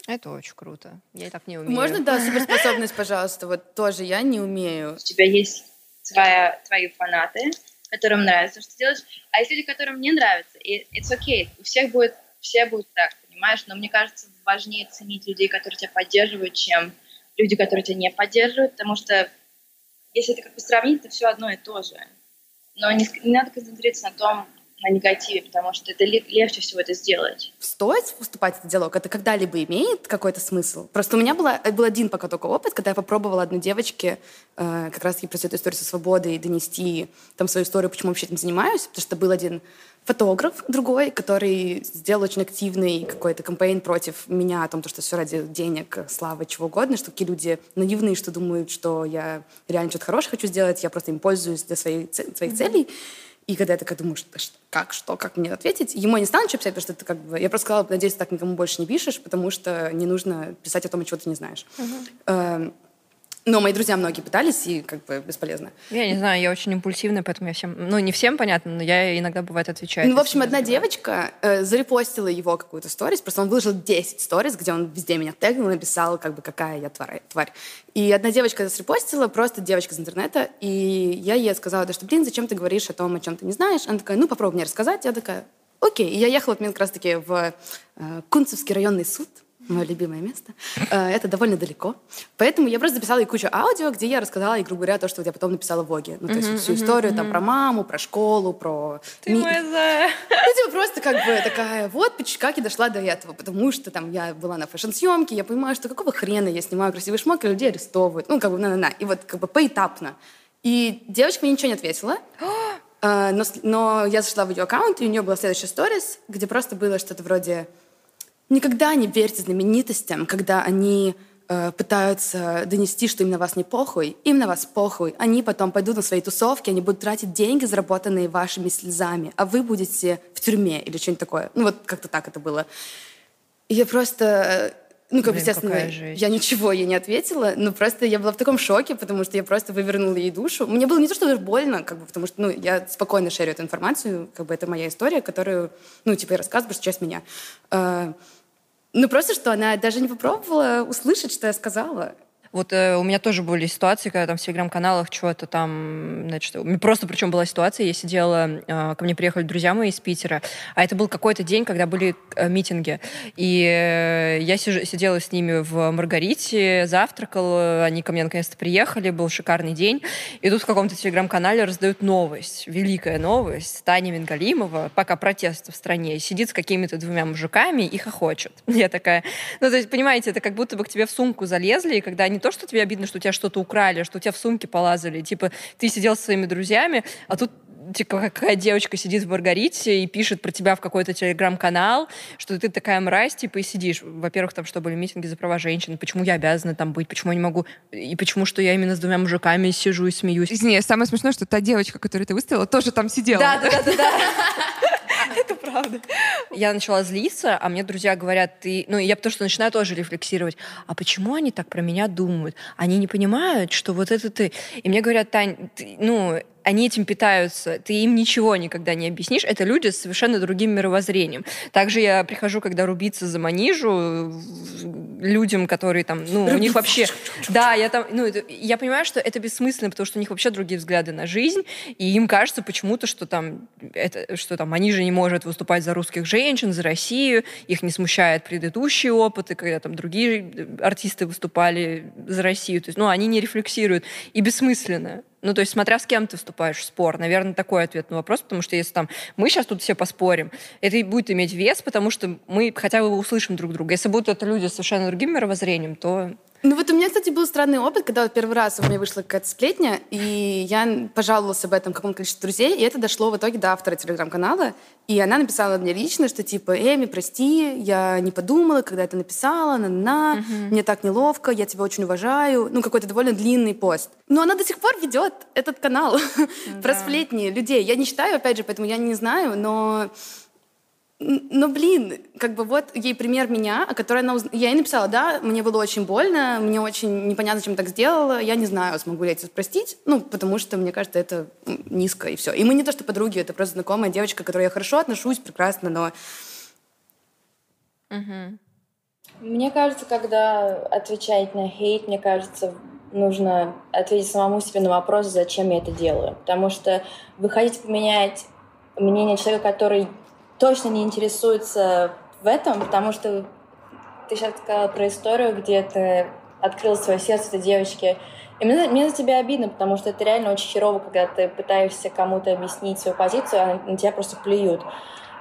Это очень круто. Я и так не умею. Можно, да, суперспособность, пожалуйста? Вот тоже я не умею. У тебя есть твоя, твои фанаты, которым нравится, что ты делаешь, а есть люди, которым не нравится, и it's okay. У всех будет, все будут так, понимаешь? Но мне кажется, важнее ценить людей, которые тебя поддерживают, чем люди, которые тебя не поддерживают, потому что если это как бы сравнить, то все одно и то же но не, не надо концентрироваться на том, на негативе, потому что это легче всего это сделать. Стоит вступать в этот диалог? Это когда-либо имеет какой-то смысл? Просто у меня была, был один пока только опыт, когда я попробовала одной девочке э, как раз-таки про эту историю со свободой донести там свою историю, почему вообще этим занимаюсь, потому что был один фотограф другой, который сделал очень активный какой-то кампейн против меня о том, что все ради денег, славы, чего угодно, что такие люди наивные, что думают, что я реально что-то хорошее хочу сделать, я просто им пользуюсь для своей, своих mm-hmm. целей. И когда я такая думаю, что, как, что, как мне ответить, ему я не стану ничего писать, потому что это как бы... Я просто сказала, надеюсь, так никому больше не пишешь, потому что не нужно писать о том, чего ты не знаешь. Uh-huh. Но мои друзья многие пытались, и как бы бесполезно. Я не знаю, я очень импульсивная, поэтому я всем... Ну, не всем, понятно, но я иногда, бывает, отвечаю. Ну, в общем, одна девочка э, зарепостила его какую-то сторис, просто он выложил 10 сторис, где он везде меня тегнул, написал, как бы, какая я тварь. тварь. И одна девочка это зарепостила, просто девочка из интернета, и я ей сказала, да что, блин, зачем ты говоришь о том, о чем ты не знаешь? Она такая, ну, попробуй мне рассказать. Я такая, окей. И я ехала вот, как раз-таки в э, Кунцевский районный суд, мое любимое место. Э, это довольно далеко. Поэтому я просто записала ей кучу аудио, где я рассказала ей, грубо говоря, то, что я потом написала в Воге. Ну, то есть всю историю там про маму, про школу, про... Ты ми... моя зая. Ну, типа просто как бы такая, вот как я дошла до этого. Потому что там я была на фэшн-съемке, я понимаю, что какого хрена я снимаю красивые шмотки, людей арестовывают. Ну, как бы на-на-на. И вот как бы поэтапно. И девочка мне ничего не ответила. Э, но, но я зашла в ее аккаунт, и у нее была следующая сторис, где просто было что-то вроде Никогда не верьте знаменитостям, когда они э, пытаются донести, что им на вас не похуй, им на вас похуй. Они потом пойдут на свои тусовки, они будут тратить деньги, заработанные вашими слезами, а вы будете в тюрьме или что-нибудь такое. Ну вот как-то так это было. И я просто... ну, как бы, естественно, я ничего ей не ответила, но просто я была в таком шоке, потому что я просто вывернула ей душу. Мне было не то, что даже больно, как бы, потому что, ну, я спокойно шерю эту информацию, как бы это моя история, которую, ну, типа, я рассказываю, что часть меня. Ну, просто, что она даже не попробовала услышать, что я сказала. Вот э, у меня тоже были ситуации, когда там в телеграм-каналах что-то там, значит, просто причем была ситуация, я сидела, э, ко мне приехали друзья мои из Питера, а это был какой-то день, когда были э, митинги, и э, я сижу, сидела с ними в Маргарите, завтракала, они ко мне наконец-то приехали, был шикарный день, и тут в каком-то телеграм-канале раздают новость, великая новость, Таня Мингалимова, пока протест в стране, сидит с какими-то двумя мужиками и хохочет. Я такая, ну, то есть, понимаете, это как будто бы к тебе в сумку залезли, и когда они то, что тебе обидно, что у тебя что-то украли, что у тебя в сумке полазали. Типа, ты сидел со своими друзьями, а тут типа, какая девочка сидит в Маргарите и пишет про тебя в какой-то телеграм-канал, что ты такая мразь, типа, и сидишь. Во-первых, там что, были митинги за права женщин, почему я обязана там быть, почему я не могу, и почему, что я именно с двумя мужиками сижу и смеюсь. Извини, самое смешное, что та девочка, которую ты выставила, тоже там сидела. Да, да, да, да. Правда. Я начала злиться, а мне друзья говорят, ты... Ну, я потому что начинаю тоже рефлексировать. А почему они так про меня думают? Они не понимают, что вот это ты... И мне говорят, Тань, ты, ну, они этим питаются, ты им ничего никогда не объяснишь. Это люди с совершенно другим мировоззрением. Также я прихожу, когда рубиться за манижу, людям, которые там, ну, у них вообще... Да, я там, ну, это, я понимаю, что это бессмысленно, потому что у них вообще другие взгляды на жизнь, и им кажется почему-то, что там, это, что там, они же не может выступать за русских женщин, за Россию, их не смущает предыдущие опыты, когда там другие артисты выступали за Россию. То есть, ну, они не рефлексируют. И бессмысленно. Ну, то есть, смотря с кем ты вступаешь в спор. Наверное, такой ответ на вопрос, потому что если там мы сейчас тут все поспорим, это и будет иметь вес, потому что мы хотя бы услышим друг друга. Если будут это люди с совершенно другим мировоззрением, то ну вот у меня, кстати, был странный опыт, когда вот первый раз у меня вышла какая-то сплетня, и я пожаловалась об этом какому-то количеству друзей, и это дошло в итоге до автора телеграм-канала, и она написала мне лично, что типа, Эми, прости, я не подумала, когда это написала, на-на, угу. мне так неловко, я тебя очень уважаю. Ну, какой-то довольно длинный пост. Но она до сих пор ведет этот канал да. про сплетни людей. Я не читаю, опять же, поэтому я не знаю, но но, блин, как бы вот ей пример меня, о которой она уз... Я ей написала, да, мне было очень больно, мне очень непонятно, чем так сделала, я не знаю, смогу ли я это простить, ну, потому что, мне кажется, это низко, и все. И мы не то, что подруги, это просто знакомая девочка, к которой я хорошо отношусь, прекрасно, но... Угу. Мне кажется, когда отвечать на хейт, мне кажется, нужно ответить самому себе на вопрос, зачем я это делаю. Потому что вы хотите поменять мнение человека, который точно не интересуется в этом, потому что ты сейчас сказала про историю, где ты открыл свое сердце этой девочке. И мне, мне за тебя обидно, потому что это реально очень херово, когда ты пытаешься кому-то объяснить свою позицию, а на тебя просто плюют.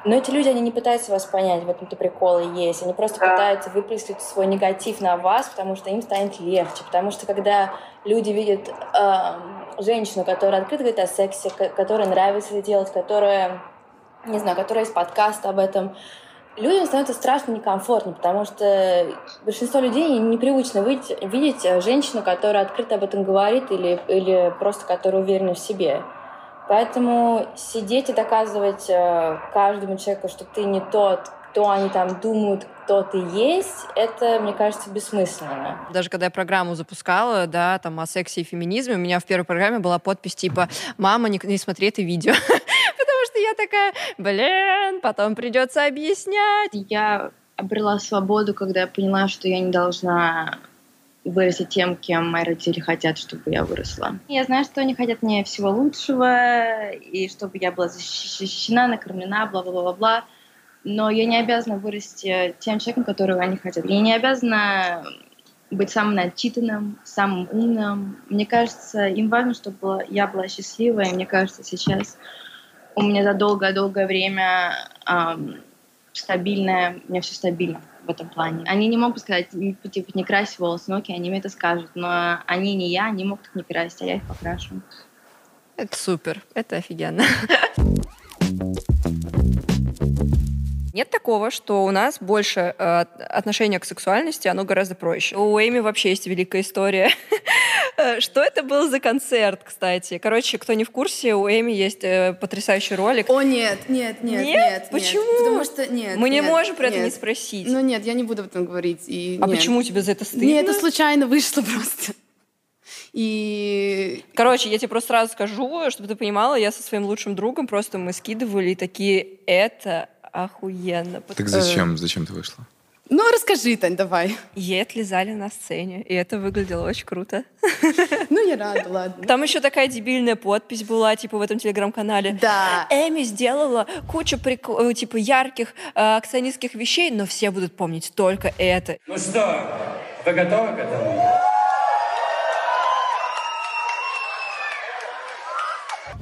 Но эти люди, они не пытаются вас понять, в этом-то прикол и есть. Они просто да. пытаются выплеснуть свой негатив на вас, потому что им станет легче. Потому что когда люди видят э, женщину, которая открыто говорит о сексе, которая нравится это делать, которая не знаю, которая есть подкаст об этом, людям становится страшно некомфортно, потому что большинство людей непривычно видеть, видеть женщину, которая открыто об этом говорит или, или просто которая уверена в себе. Поэтому сидеть и доказывать э, каждому человеку, что ты не тот, кто они там думают, кто ты есть, это, мне кажется, бессмысленно. Даже когда я программу запускала, да, там о сексе и феминизме, у меня в первой программе была подпись типа «Мама, не, не смотри это видео». я такая, блин, потом придется объяснять. Я обрела свободу, когда я поняла, что я не должна вырасти тем, кем мои родители хотят, чтобы я выросла. Я знаю, что они хотят мне всего лучшего, и чтобы я была защищена, накормлена, бла-бла-бла-бла. Но я не обязана вырасти тем человеком, которого они хотят. Я не обязана быть самым начитанным, самым умным. Мне кажется, им важно, чтобы я была счастливой. И мне кажется, сейчас у меня за долгое-долгое время эм, стабильное, у меня все стабильно в этом плане. Они не могут сказать, типа, не крась волосы, ну окей, они мне это скажут, но они не я, они могут их не красить, а я их покрашу. Это супер, это офигенно. Нет такого, что у нас больше э, отношение к сексуальности, оно гораздо проще. У Эми вообще есть великая история Э, что это был за концерт, кстати? Короче, кто не в курсе, у Эми есть э, потрясающий ролик. О, нет, нет, нет, Нет? Почему? Потому что нет. Мы не можем про это не спросить. Ну нет, я не буду об этом говорить. А почему тебе за это стыдно? Нет, это случайно вышло просто. И Короче, я тебе просто сразу скажу, чтобы ты понимала, я со своим лучшим другом просто мы скидывали такие, это охуенно. Так зачем? Зачем ты вышла? ну расскажи, Тань, давай. И отлезали на сцене, и это выглядело очень круто. Ну я рада, ладно. Там еще такая дебильная подпись была, типа в этом телеграм-канале. Да. Эми сделала кучу прик- э, типа ярких э, акционистских вещей, но все будут помнить только это. Ну что, вы готовы к этому?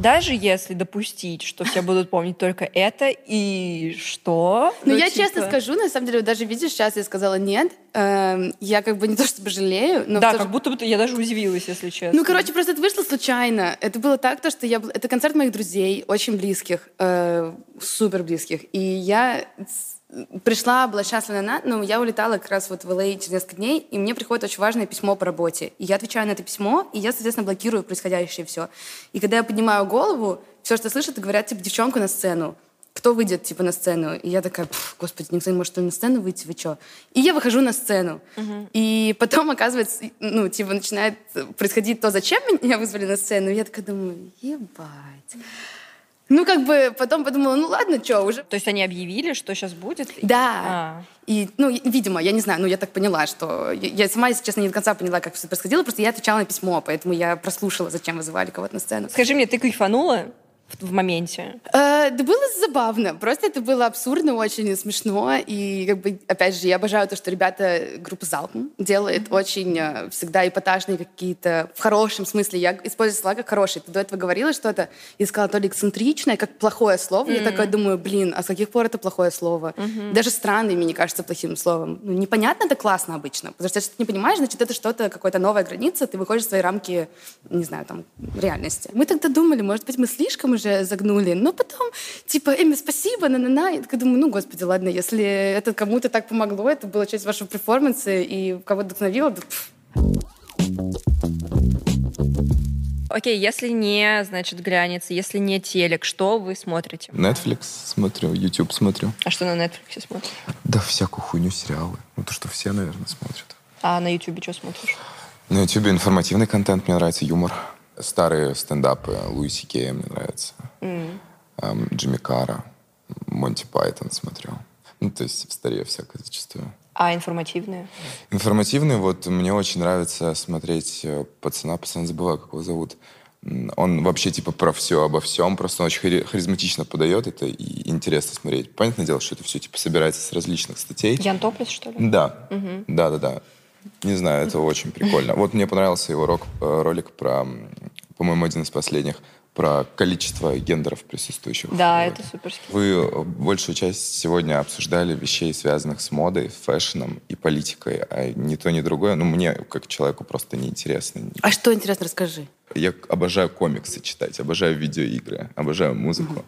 Даже если допустить, что все будут помнить только это, и что? Ну, я типа- честно скажу, на самом деле, вот даже видишь, сейчас я сказала нет. Эм, я как бы не то чтобы жалею, но Да, то же- как будто бы я даже удивилась, если честно. Ну, короче, просто это вышло случайно. Это было так, то, что я... Это концерт моих друзей, очень близких, э, супер близких. И я пришла, была счастлива на... Ну, я улетала как раз вот в LA через несколько дней, и мне приходит очень важное письмо по работе. И я отвечаю на это письмо, и я, соответственно, блокирую происходящее все. И когда я поднимаю голову, все, что слышат, говорят, типа, девчонку на сцену. Кто выйдет, типа, на сцену? И я такая, «Пф, господи, никто не может на сцену выйти, вы что? И я выхожу на сцену. И потом, оказывается, ну, типа, начинает происходить то, зачем меня вызвали на сцену. И я такая думаю, ебать. Ну, как бы, потом подумала, ну, ладно, что, уже... То есть они объявили, что сейчас будет? Да. А. И, ну, видимо, я не знаю, ну, я так поняла, что... Я, я сама, если честно, не до конца поняла, как все происходило, просто я отвечала на письмо, поэтому я прослушала, зачем вызывали кого-то на сцену. Скажи мне, ты кайфанула в, в моменте? Э, да было забавно. Просто это было абсурдно, очень смешно. И, как бы, опять же, я обожаю то, что ребята, группа Залпом делает очень э, всегда эпатажные какие-то, в хорошем смысле. Я использую слова как хорошие. Ты до этого говорила что-то и сказала то ли эксцентричное, как плохое слово. Я такая думаю, блин, а с каких пор это плохое слово? Даже странный мне не кажется плохим словом. Ну, непонятно, это классно обычно. Потому что если ты не понимаешь, значит, это что-то, какая-то новая граница, ты выходишь в свои рамки, не знаю, там, реальности. Мы тогда думали, может быть, мы слишком уже загнули. Но потом, типа, Эми, спасибо, на-на-на. Я такая думаю, ну, господи, ладно, если это кому-то так помогло, это была часть вашего перформанса, и кого-то вдохновило, да. Окей, если не, значит, глянец, если не телек, что вы смотрите? Netflix смотрю, YouTube смотрю. А что на Netflix смотрите? Да всякую хуйню, сериалы. Ну, то, что все, наверное, смотрят. А на YouTube что смотришь? На YouTube информативный контент, мне нравится юмор. Старые стендапы Луиси Кея мне нравятся. Эм, Джимми Кара, Монти Пайтон смотрю. Ну, то есть в старе всякое зачастую. А информативные? Информативный, вот мне очень нравится смотреть э, пацана, пацан забываю, как его зовут. Он вообще типа про все, обо всем, просто он очень хари- харизматично подает это и интересно смотреть. Понятное дело, что это все типа собирается с различных статей. Ян Топлес, что ли? Да, да, да, да. Не знаю, это очень прикольно. Вот мне понравился его рок, э, ролик про, по-моему, один из последних, про количество гендеров присутствующих. Да, в- это суперски. Вы э, большую часть сегодня обсуждали вещей, связанных с модой, фэшном и политикой, а ни то, ни другое, ну, мне, как человеку, просто неинтересно. А что, интересно, расскажи. Я обожаю комиксы читать, обожаю видеоигры, обожаю музыку.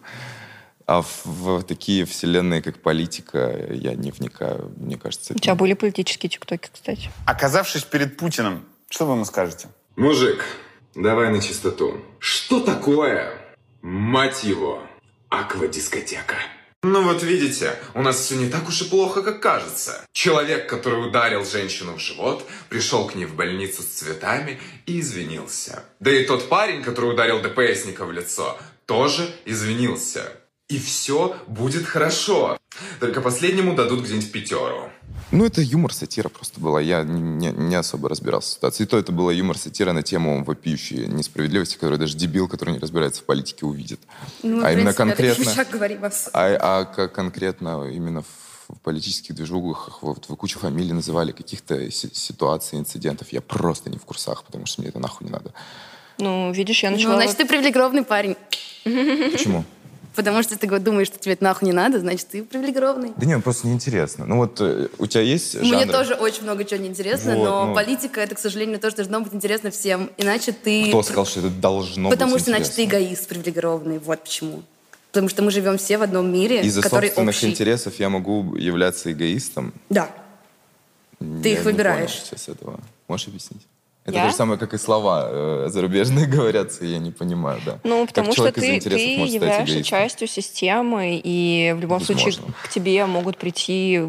А в, в такие вселенные, как политика, я не вникаю. Мне кажется, У тебя были политические тиктоки, кстати? Оказавшись перед Путиным, что вы ему скажете? Мужик, давай на чистоту. Что такое, мать его, аквадискотека? Ну вот видите, у нас все не так уж и плохо, как кажется. Человек, который ударил женщину в живот, пришел к ней в больницу с цветами и извинился. Да и тот парень, который ударил ДПСника в лицо, тоже извинился. И все будет хорошо. Только последнему дадут где-нибудь пятеру. Ну, это юмор-сатира просто была. Я не, не особо разбирался в ситуации. И то это была юмор-сатира на тему вопиющей несправедливости, которую даже дебил, который не разбирается в политике, увидит. Ну, а именно конкретно... А, а как конкретно именно в, в политических движухах вот вы кучу фамилий называли, каких-то си- ситуаций, инцидентов. Я просто не в курсах, потому что мне это нахуй не надо. Ну, видишь, я Ну, начала... значит, ты привилегированный парень. Почему? Потому что ты думаешь, что тебе это нахуй не надо, значит, ты привилегированный. Да нет, просто неинтересно. Ну вот э, у тебя есть Мне жанры? тоже очень много чего неинтересно, Вот, но ну. политика это, к сожалению, тоже должно быть интересно всем. Иначе ты... Кто сказал, что это должно Потому быть что, значит, ты эгоист привилегированный. Вот почему. Потому что мы живем все в одном мире, Из-за который собственных общий. интересов я могу являться эгоистом. Да. Ты Я их выбираешь. сейчас этого. Можешь объяснить? Это Я? то же самое, как и слова э, зарубежные говорятся, я не понимаю, да. Ну, потому как что ты, ты являешься частью системы, и в любом случае Возможно. к тебе могут прийти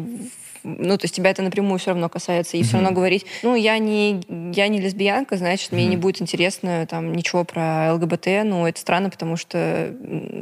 ну, то есть тебя это напрямую все равно касается, и все равно говорить, ну, я не, я не лесбиянка, значит, мне не будет интересно там ничего про ЛГБТ, ну, это странно, потому что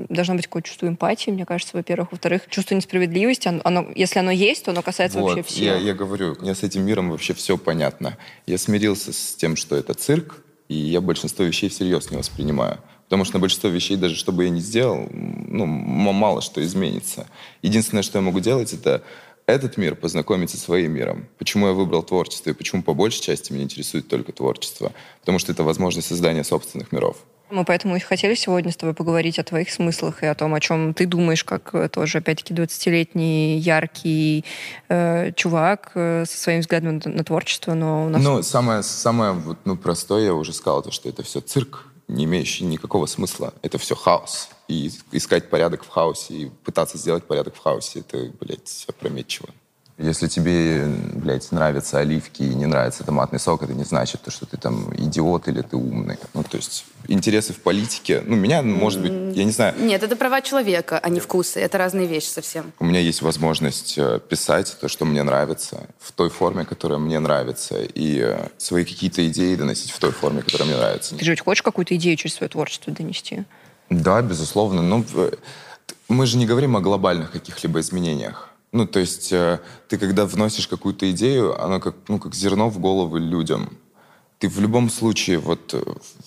должно быть какое-то чувство эмпатии, мне кажется, во-первых. Во-вторых, чувство несправедливости, оно, оно- если оно есть, то оно касается вообще Вот, всех. я, я говорю, мне с этим миром вообще все понятно. Я смирился с тем, что это цирк, и я большинство вещей всерьез не воспринимаю. Потому что на большинство вещей, даже что бы я ни сделал, ну, мало что изменится. Единственное, что я могу делать, это этот мир познакомить со своим миром. Почему я выбрал творчество и почему по большей части меня интересует только творчество? Потому что это возможность создания собственных миров. Мы поэтому и хотели сегодня с тобой поговорить о твоих смыслах и о том, о чем ты думаешь, как э, тоже, опять-таки, 20-летний яркий э, чувак э, со своим взглядом на, на творчество, но у нас... Ну, самое, самое вот, ну, простое, я уже сказал, то, что это все цирк, не имеющий никакого смысла. Это все хаос. И искать порядок в хаосе, и пытаться сделать порядок в хаосе, это, блядь, опрометчиво. Если тебе, блядь, нравятся оливки и не нравится томатный сок, это не значит, то, что ты там идиот или ты умный. Ну, то есть интересы в политике, ну, меня, может быть, я не знаю, Нет, это права человека, а не вкусы. Это разные вещи совсем. у меня есть возможность э, писать то, что мне нравится, в той форме, которая мне нравится, и э, свои какие-то идеи доносить в той форме, которая мне нравится. Ты же ведь хочешь какую-то идею через свое творчество донести? Да, безусловно. Но э, т- мы же не говорим о глобальных каких-либо изменениях. Ну, то есть э, ты, когда вносишь какую-то идею, она как, ну, как зерно в головы людям. Ты в любом случае вот э,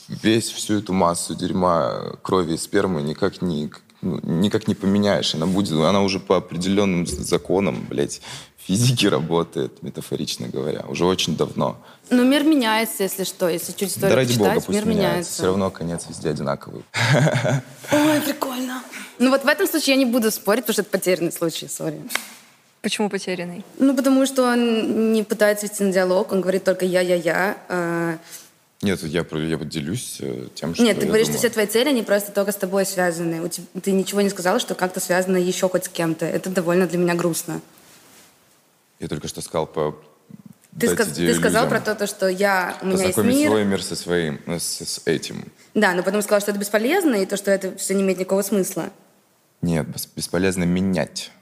весь всю эту массу дерьма, крови и спермы никак не, ну, никак не поменяешь. Она будет, она уже по определенным законам, блядь, физики работает, метафорично говоря, уже очень давно. Но мир меняется, если что. Если чуть историю да ради почитать, бога, пусть мир меняется. меняется. Все равно конец везде одинаковый. Ой, прикольно. Ну вот в этом случае я не буду спорить, потому что это потерянный случай, сори. Почему потерянный? Ну, потому что он не пытается вести на диалог, он говорит только «я-я-я». Нет, я, я вот делюсь э, тем, что Нет, ты говоришь, думаю. что все твои цели, они просто только с тобой связаны. У теб- Ты ничего не сказала, что как-то связано еще хоть с кем-то. Это довольно для меня грустно. Я только что сказал по Ты, сказ- ты сказал про то, то, что я, у меня есть мир. свой мир со своим, э, с, с этим. Да, но потом сказал, что это бесполезно, и то, что это все не имеет никакого смысла. Нет, бес- бесполезно менять.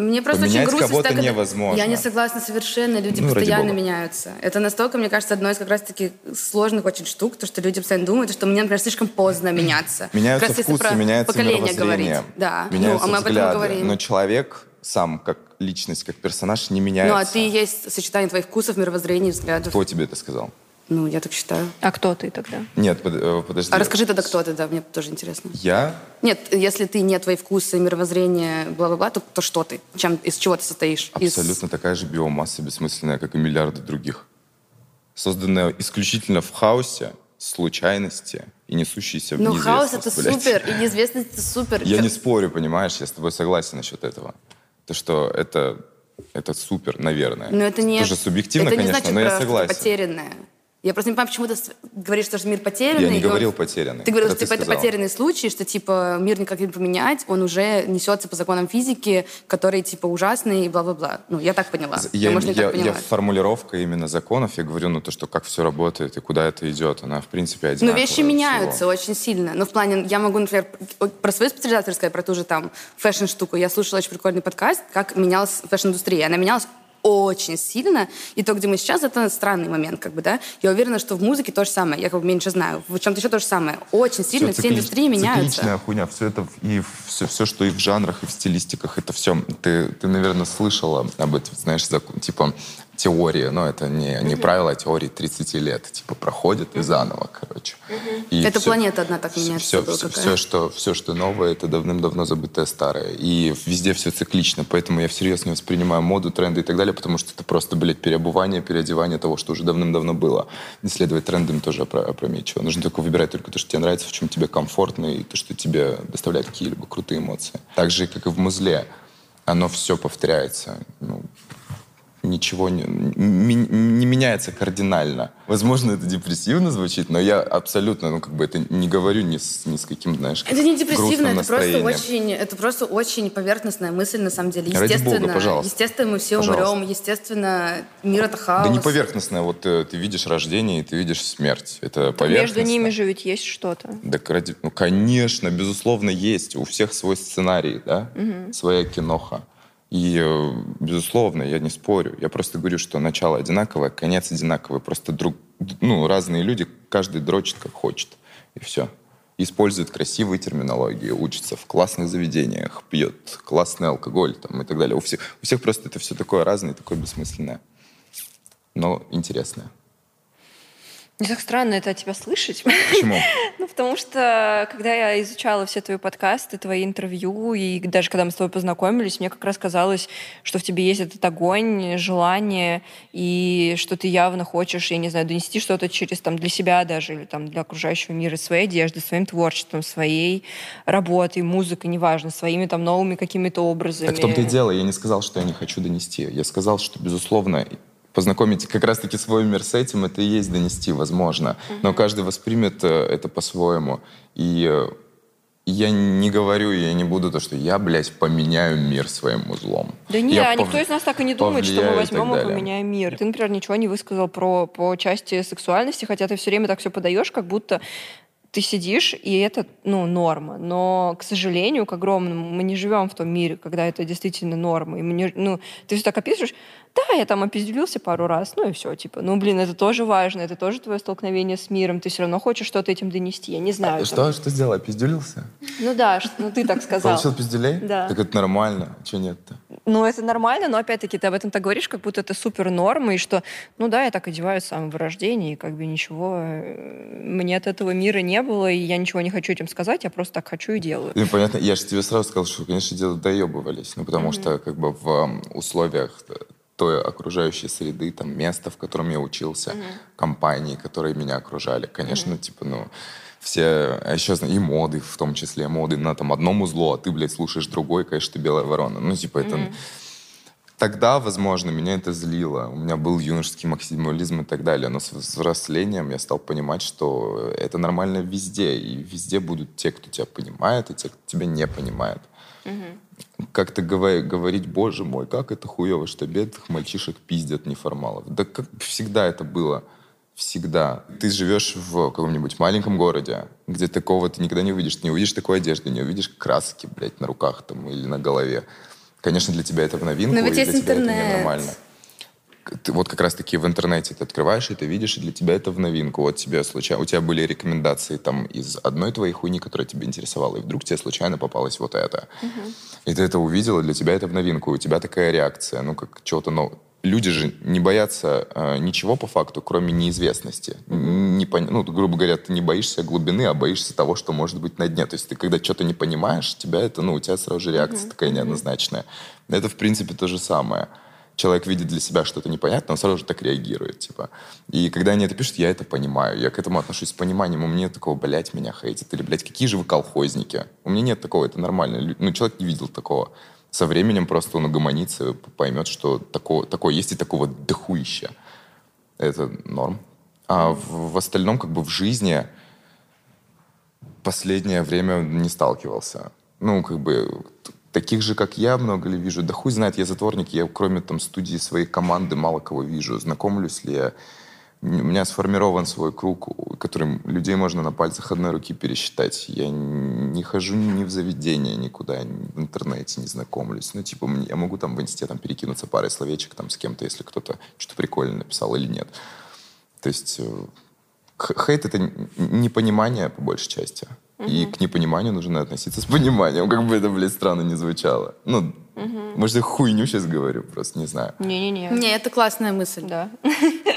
Мне просто Поменять очень грустно. кого-то невозможно. Я не согласна совершенно. Люди Ну, постоянно меняются. Это настолько, мне кажется, одно из как раз-таки сложных очень штук, то, что люди постоянно думают, что мне, например, слишком поздно меняться. Меняются как раз вкусы, про меняется поколение мировоззрение. говорить. Да. Меняются ну, а мы об этом взгляды. говорим. Но человек сам, как личность, как персонаж, не Ну, меняется. а ты есть сочетание твоих вкусов, мировоззрений, взглядов. Кто тебе это сказал? Ну, я так считаю. А кто ты тогда? Нет, под- э, подожди. А расскажи тогда, кто ты, да, мне тоже интересно. Я? Нет, если ты не твои вкусы, мировоззрение, бла-бла-бла, то, то что ты? Чем, из чего ты состоишь? Из- Абсолютно такая же биомасса бессмысленная, как и миллиарды других. Созданная исключительно в хаосе, случайности и несущейся в Ну, хаос это блядь. супер, и неизвестность это супер. Я не спорю, понимаешь, я с тобой согласен насчет этого. То, что это, это супер, наверное. Но это не... Тоже субъективно, это не конечно, значит но я согласен. потерянное. Я просто не понимаю, почему ты говоришь, что мир потерянный. Я не и он- говорил потерянный. Ты говорил, Это что типа, ты это сказал. потерянный случай, что типа мир никак не поменять, он уже несется по законам физики, которые типа ужасные и бла-бла-бла. Ну, я так поняла. Я, может, не я- так поняла. я формулировка именно законов, я говорю, ну то, что как все работает и куда это идет, она в принципе Ну, одинаковая. вещи всего. меняются очень сильно. Ну, в плане, я могу, например, про свою специализацию рассказать, про ту же там fashion-штуку. Я слушала очень прикольный подкаст, как менялась fashion-индустрия. Она менялась очень сильно. И то, где мы сейчас, это странный момент, как бы, да. Я уверена, что в музыке то же самое. Я как бы меньше знаю. В чем-то еще то же самое. Очень сильно все, цикли- индустрии меняются. Цикличная хуйня. Все это и все, все, что и в жанрах, и в стилистиках, это все. Ты, ты наверное, слышала об этом, знаешь, закон, типа теории, но это не, не правило, а теории 30 лет. Типа проходят и заново, короче. И Это всё- планета одна так меняется. все, все, какая. что, все, что новое, это давным-давно забытое старое. И везде все циклично. Поэтому я всерьез не воспринимаю моду, тренды и так далее, потому что это просто, блядь, переобувание, переодевание того, что уже давным-давно было. Не следовать трендам тоже опро- опрометчиво. Нужно только выбирать только то, что тебе нравится, в чем тебе комфортно, и то, что тебе доставляет какие-либо крутые эмоции. Так же, как и в музле. Оно все повторяется. Ну, ничего не, не, не меняется кардинально. Возможно, это депрессивно звучит, но я абсолютно, ну, как бы это не говорю ни с, ни с каким, знаешь, Это не депрессивно, это просто очень, это просто очень поверхностная мысль, на самом деле. Естественно, Ради Бога, пожалуйста. естественно, мы все Пожалуйста. умрем, естественно, мир это хаос. Да не поверхностная, вот э, ты видишь рождение и ты видишь смерть. Это Между поверхностно. ними же ведь есть что-то. Да, ради- ну, конечно, безусловно, есть. У всех свой сценарий, да? Своя киноха. И, э, безусловно, я не спорю. Я просто говорю, что начало одинаковое, конец одинаковый. Просто друг, ну, разные люди, каждый дрочит как хочет. И все. Использует красивые терминологии, учится в классных заведениях, пьет классный алкоголь там, и так далее. У всех, у всех просто это все такое разное, такое бессмысленное. Но интересное. Не так странно это от тебя слышать. Почему? Ну, потому что, когда я изучала все твои подкасты, твои интервью, и даже когда мы с тобой познакомились, мне как раз казалось, что в тебе есть этот огонь, желание, и что ты явно хочешь, я не знаю, донести что-то через там для себя даже, или там для окружающего мира, своей одежды, своим творчеством, своей работой, музыкой, неважно, своими там новыми какими-то образами. Так в том-то и дело. Я не сказал, что я не хочу донести. Я сказал, что, безусловно, познакомить как раз-таки свой мир с этим, это и есть донести, возможно. Но каждый воспримет э, это по-своему. И э, я не говорю, я не буду то, что я, блядь, поменяю мир своим узлом. Да не, Я а пов- никто из нас так и не думает, что мы и возьмем и далее. поменяем мир. Ты, например, ничего не высказал про по части сексуальности, хотя ты все время так все подаешь, как будто ты сидишь, и это, ну, норма. Но, к сожалению, к огромному, мы не живем в том мире, когда это действительно норма. И мы не- ну, ты все так описываешь, да, я там опизделился пару раз, ну и все, типа, ну, блин, это тоже важно, это тоже твое столкновение с миром, ты все равно хочешь что-то этим донести, я не знаю. там. Что, что сделал? Пиздюлился? Ну да, ш- ну ты так сказал. Получил пиздюлей? Да. Так это нормально. Чего нет-то? Ну, это нормально, но опять-таки ты об этом так говоришь, как будто это супер норма, и что, ну да, я так одеваюсь с самого рождения, и как бы ничего, э, мне от этого мира не было, и я ничего не хочу этим сказать, я просто так хочу и делаю. Ну, понятно, я же тебе сразу сказал, что, конечно, дело доебывались. Ну, потому что, как бы, в условиях т- той окружающей среды, там, места, в котором я учился, компании, которые меня окружали, конечно, типа, ну, все, а еще и моды, в том числе, моды на там одном узлу, а ты, блядь, слушаешь другой, конечно, ты белая ворона. Ну, типа, это... Тогда, возможно, меня это злило. У меня был юношеский максимализм и так далее. Но с взрослением я стал понимать, что это нормально везде. И везде будут те, кто тебя понимает, и те, кто тебя не понимает. Как-то говорить, боже мой, как это хуево, что бедных мальчишек пиздят неформалов. Да как всегда это было. Всегда. Ты живешь в каком-нибудь маленьком городе, где такого ты никогда не увидишь. Ты не увидишь такой одежды, не увидишь краски, блядь, на руках там или на голове. Конечно, для тебя это в новинку, Но ведь и есть для тебя это ненормально. Ты вот как раз-таки в интернете ты открываешь, и ты видишь, и для тебя это в новинку. Вот тебе случайно... У тебя были рекомендации там из одной твоей хуйни, которая тебя интересовала, и вдруг тебе случайно попалось вот это. И ты это увидел, и для тебя это в новинку, и у тебя такая реакция, ну, как чего-то нового. Люди же не боятся э, ничего по факту, кроме неизвестности. Не пон- Ну, грубо говоря, ты не боишься глубины, а боишься того, что может быть на дне. То есть ты когда что-то не понимаешь, тебя это, ну, у тебя сразу же реакция такая неоднозначная. Это, в принципе, то же самое. Человек видит для себя что-то непонятное, он сразу же так реагирует, типа. И когда они это пишут, я это понимаю. Я к этому отношусь с пониманием. У меня нет такого, блядь, меня хейтят. Или, блядь, какие же вы колхозники? У меня нет такого, это нормально. Ну, человек не видел такого. Со временем просто он угомонится, поймет, что такого, такое есть и такого дохуища. Это норм. А в, в остальном, как бы в жизни последнее время не сталкивался. Ну, как бы таких же, как я, много ли вижу? Да хуй знает, я затворник, я кроме там студии своей команды мало кого вижу. Знакомлюсь ли я? У меня сформирован свой круг, которым людей можно на пальцах одной руки пересчитать. Я не хожу ни в заведение никуда, ни в интернете не знакомлюсь. Ну, типа, я могу там в инсте там, перекинуться парой словечек там с кем-то, если кто-то что-то прикольное написал или нет. То есть э, хейт — это непонимание, по большей части. И к непониманию нужно относиться с пониманием, как бы это, блядь, странно не звучало. Ну, может, я хуйню сейчас говорю, просто не знаю. Не-не-не. Не, это классная мысль. Да.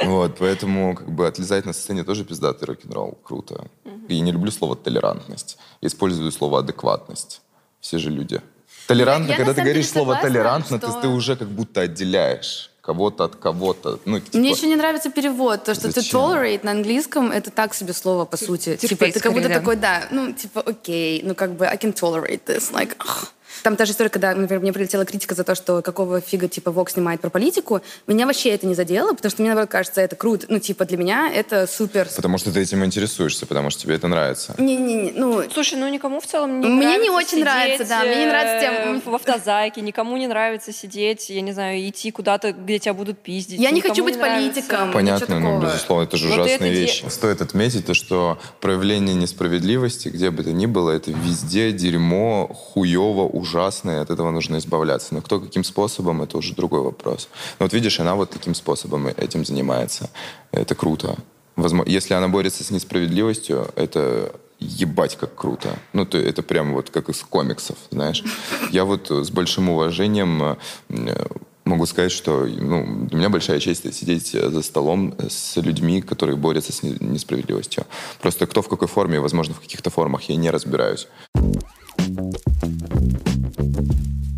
Вот, поэтому как бы отлезать на сцене тоже пиздатый рок-н-ролл. Круто. И не люблю слово толерантность. Использую слово адекватность. Все же люди. Толерантно, Я- когда ты говоришь слово согласна, толерантно, что- ты, ты уже как будто отделяешь кого-то от кого-то. Ну, типа, Мне еще не нравится перевод. То, что ты Зачем? tolerate на английском, это так себе слово, по сути. терпеть Типа, ты как будто да. такой, да, ну, типа, окей, ну, как бы, I can tolerate this. Like, ах. Там та же история, когда, например, мне прилетела критика за то, что какого фига, типа, Вок снимает про политику, меня вообще это не задело, потому что мне, наоборот, кажется, это круто. Ну, типа, для меня это супер. Потому что ты этим интересуешься, потому что тебе это нравится. Не-не-не, ну... Слушай, ну никому в целом не Мне нравится не очень сидеть, нравится, да, мне не нравится э, тем- в автозаке, никому не нравится сидеть, я не знаю, идти куда-то, где тебя будут пиздить. Я не хочу быть нравится. политиком. Понятно, Ничего ну, безусловно, это же Но ужасная это де- вещь. Стоит отметить то, что проявление несправедливости, где бы то ни было, это везде дерьмо, хуево, ужасно, и от этого нужно избавляться. Но кто каким способом, это уже другой вопрос. Но вот видишь, она вот таким способом этим занимается. Это круто. Возможно, если она борется с несправедливостью, это ебать как круто. Ну, то, это прям вот как из комиксов, знаешь. Я вот с большим уважением э, могу сказать, что ну, для меня большая честь сидеть за столом с людьми, которые борются с не- несправедливостью. Просто кто в какой форме, возможно, в каких-то формах я не разбираюсь.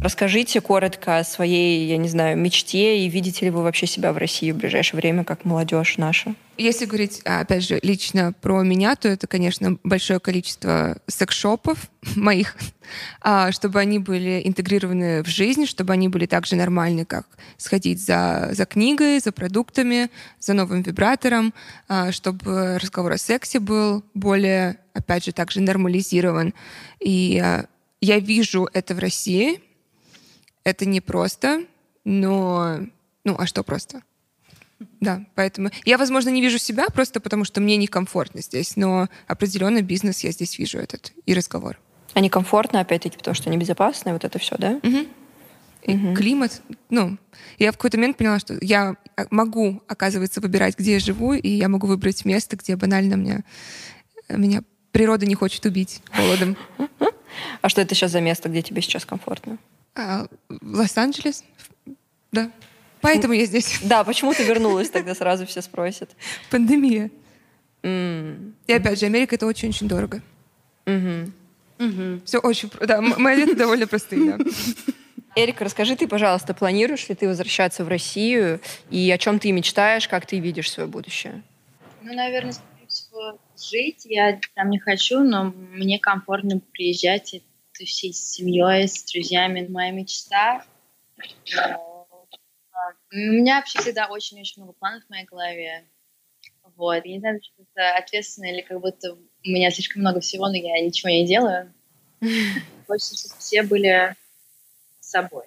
Расскажите коротко о своей, я не знаю, мечте и видите ли вы вообще себя в России в ближайшее время, как молодежь наша? Если говорить, а, опять же, лично про меня, то это, конечно, большое количество секс-шопов моих, а, чтобы они были интегрированы в жизнь, чтобы они были так же нормальны, как сходить за, за книгой, за продуктами, за новым вибратором, а, чтобы разговор о сексе был более, опять же, также нормализирован. И а, я вижу это в России. Это непросто, но... Ну, а что просто? Да, поэтому я, возможно, не вижу себя просто потому, что мне некомфортно здесь, но определенно бизнес я здесь вижу этот и разговор. А некомфортно, опять-таки, потому что небезопасно, и вот это все, да? И климат, ну, я в какой-то момент поняла, что я а, могу, оказывается, выбирать, где я живу, и я могу выбрать место, где банально мне, меня природа не хочет убить холодом. А что это сейчас за место, где тебе сейчас комфортно? А, Лос-Анджелес, да. Поэтому я здесь. Да, почему ты вернулась, тогда сразу все спросят. Пандемия. И опять же, Америка это очень-очень дорого. Все очень... Да, мои ответы довольно простые, да. Эрика, расскажи ты, пожалуйста, планируешь ли ты возвращаться в Россию и о чем ты мечтаешь, как ты видишь свое будущее? Ну, наверное, скорее всего, жить я там не хочу, но мне комфортно приезжать и ты всей семьей, с друзьями. Моя мечта. а, У меня вообще всегда очень-очень много планов в моей голове. Вот. Я не знаю, что это ответственно или как будто у меня слишком много всего, но я ничего не делаю. Хочется, чтобы все были собой.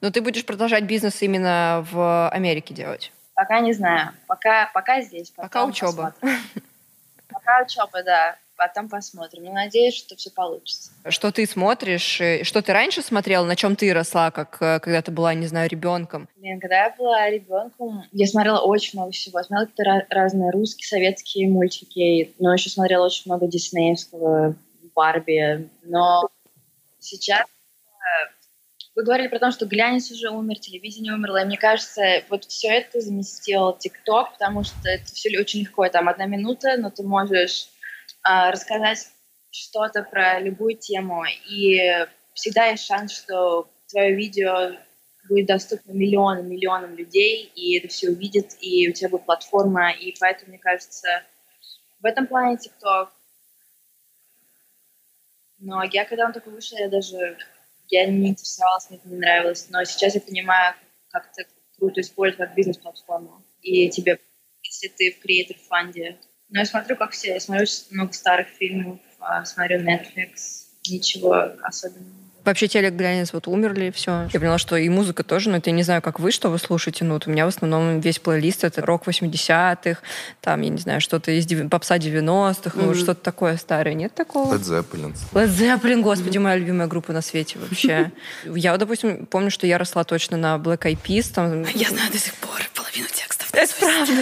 Но ты будешь продолжать бизнес именно в Америке делать? Пока не знаю. Пока, пока здесь. Пока учеба. посмотрим. Пока учеба, да. Потом посмотрим. Но надеюсь, что все получится. Что ты смотришь? Что ты раньше смотрела? На чем ты росла, как э, когда ты была, не знаю, ребенком? Блин, когда я была ребенком, я смотрела очень много всего. Смотрела какие-то разные русские, советские мультики, но еще смотрела очень много диснеевского, Барби. Но сейчас э, вы говорили про то, что глянец уже умер, телевидение умерло, и мне кажется, вот все это заместил ТикТок, потому что это все очень легко, там одна минута, но ты можешь а, рассказать что-то про любую тему, и всегда есть шанс, что твое видео будет доступно миллионам, миллионам людей, и это все увидят, и у тебя будет платформа, и поэтому, мне кажется, в этом плане ТикТок. Но я, когда он только вышел, я даже я не интересовалась, мне это не нравилось. Но сейчас я понимаю, как это круто использовать как бизнес-платформу. И тебе, если ты в креатор фанде. Но я смотрю, как все. Я смотрю много старых фильмов, а, смотрю Netflix. Ничего особенного. Вообще телек глянец вот умерли, все. Я поняла, что и музыка тоже, но это я не знаю, как вы, что вы слушаете, но вот у меня в основном весь плейлист это рок 80-х, там, я не знаю, что-то из попса 90-х, ну, вот Мгм. что-то такое старое. Нет такого? Led Zeppelin. Led Zeppelin, господи, моя любимая группа на свете вообще. Я, допустим, помню, что я росла точно на Black Eyed Peas. Там... Я знаю до сих пор половину текстов. Это правда.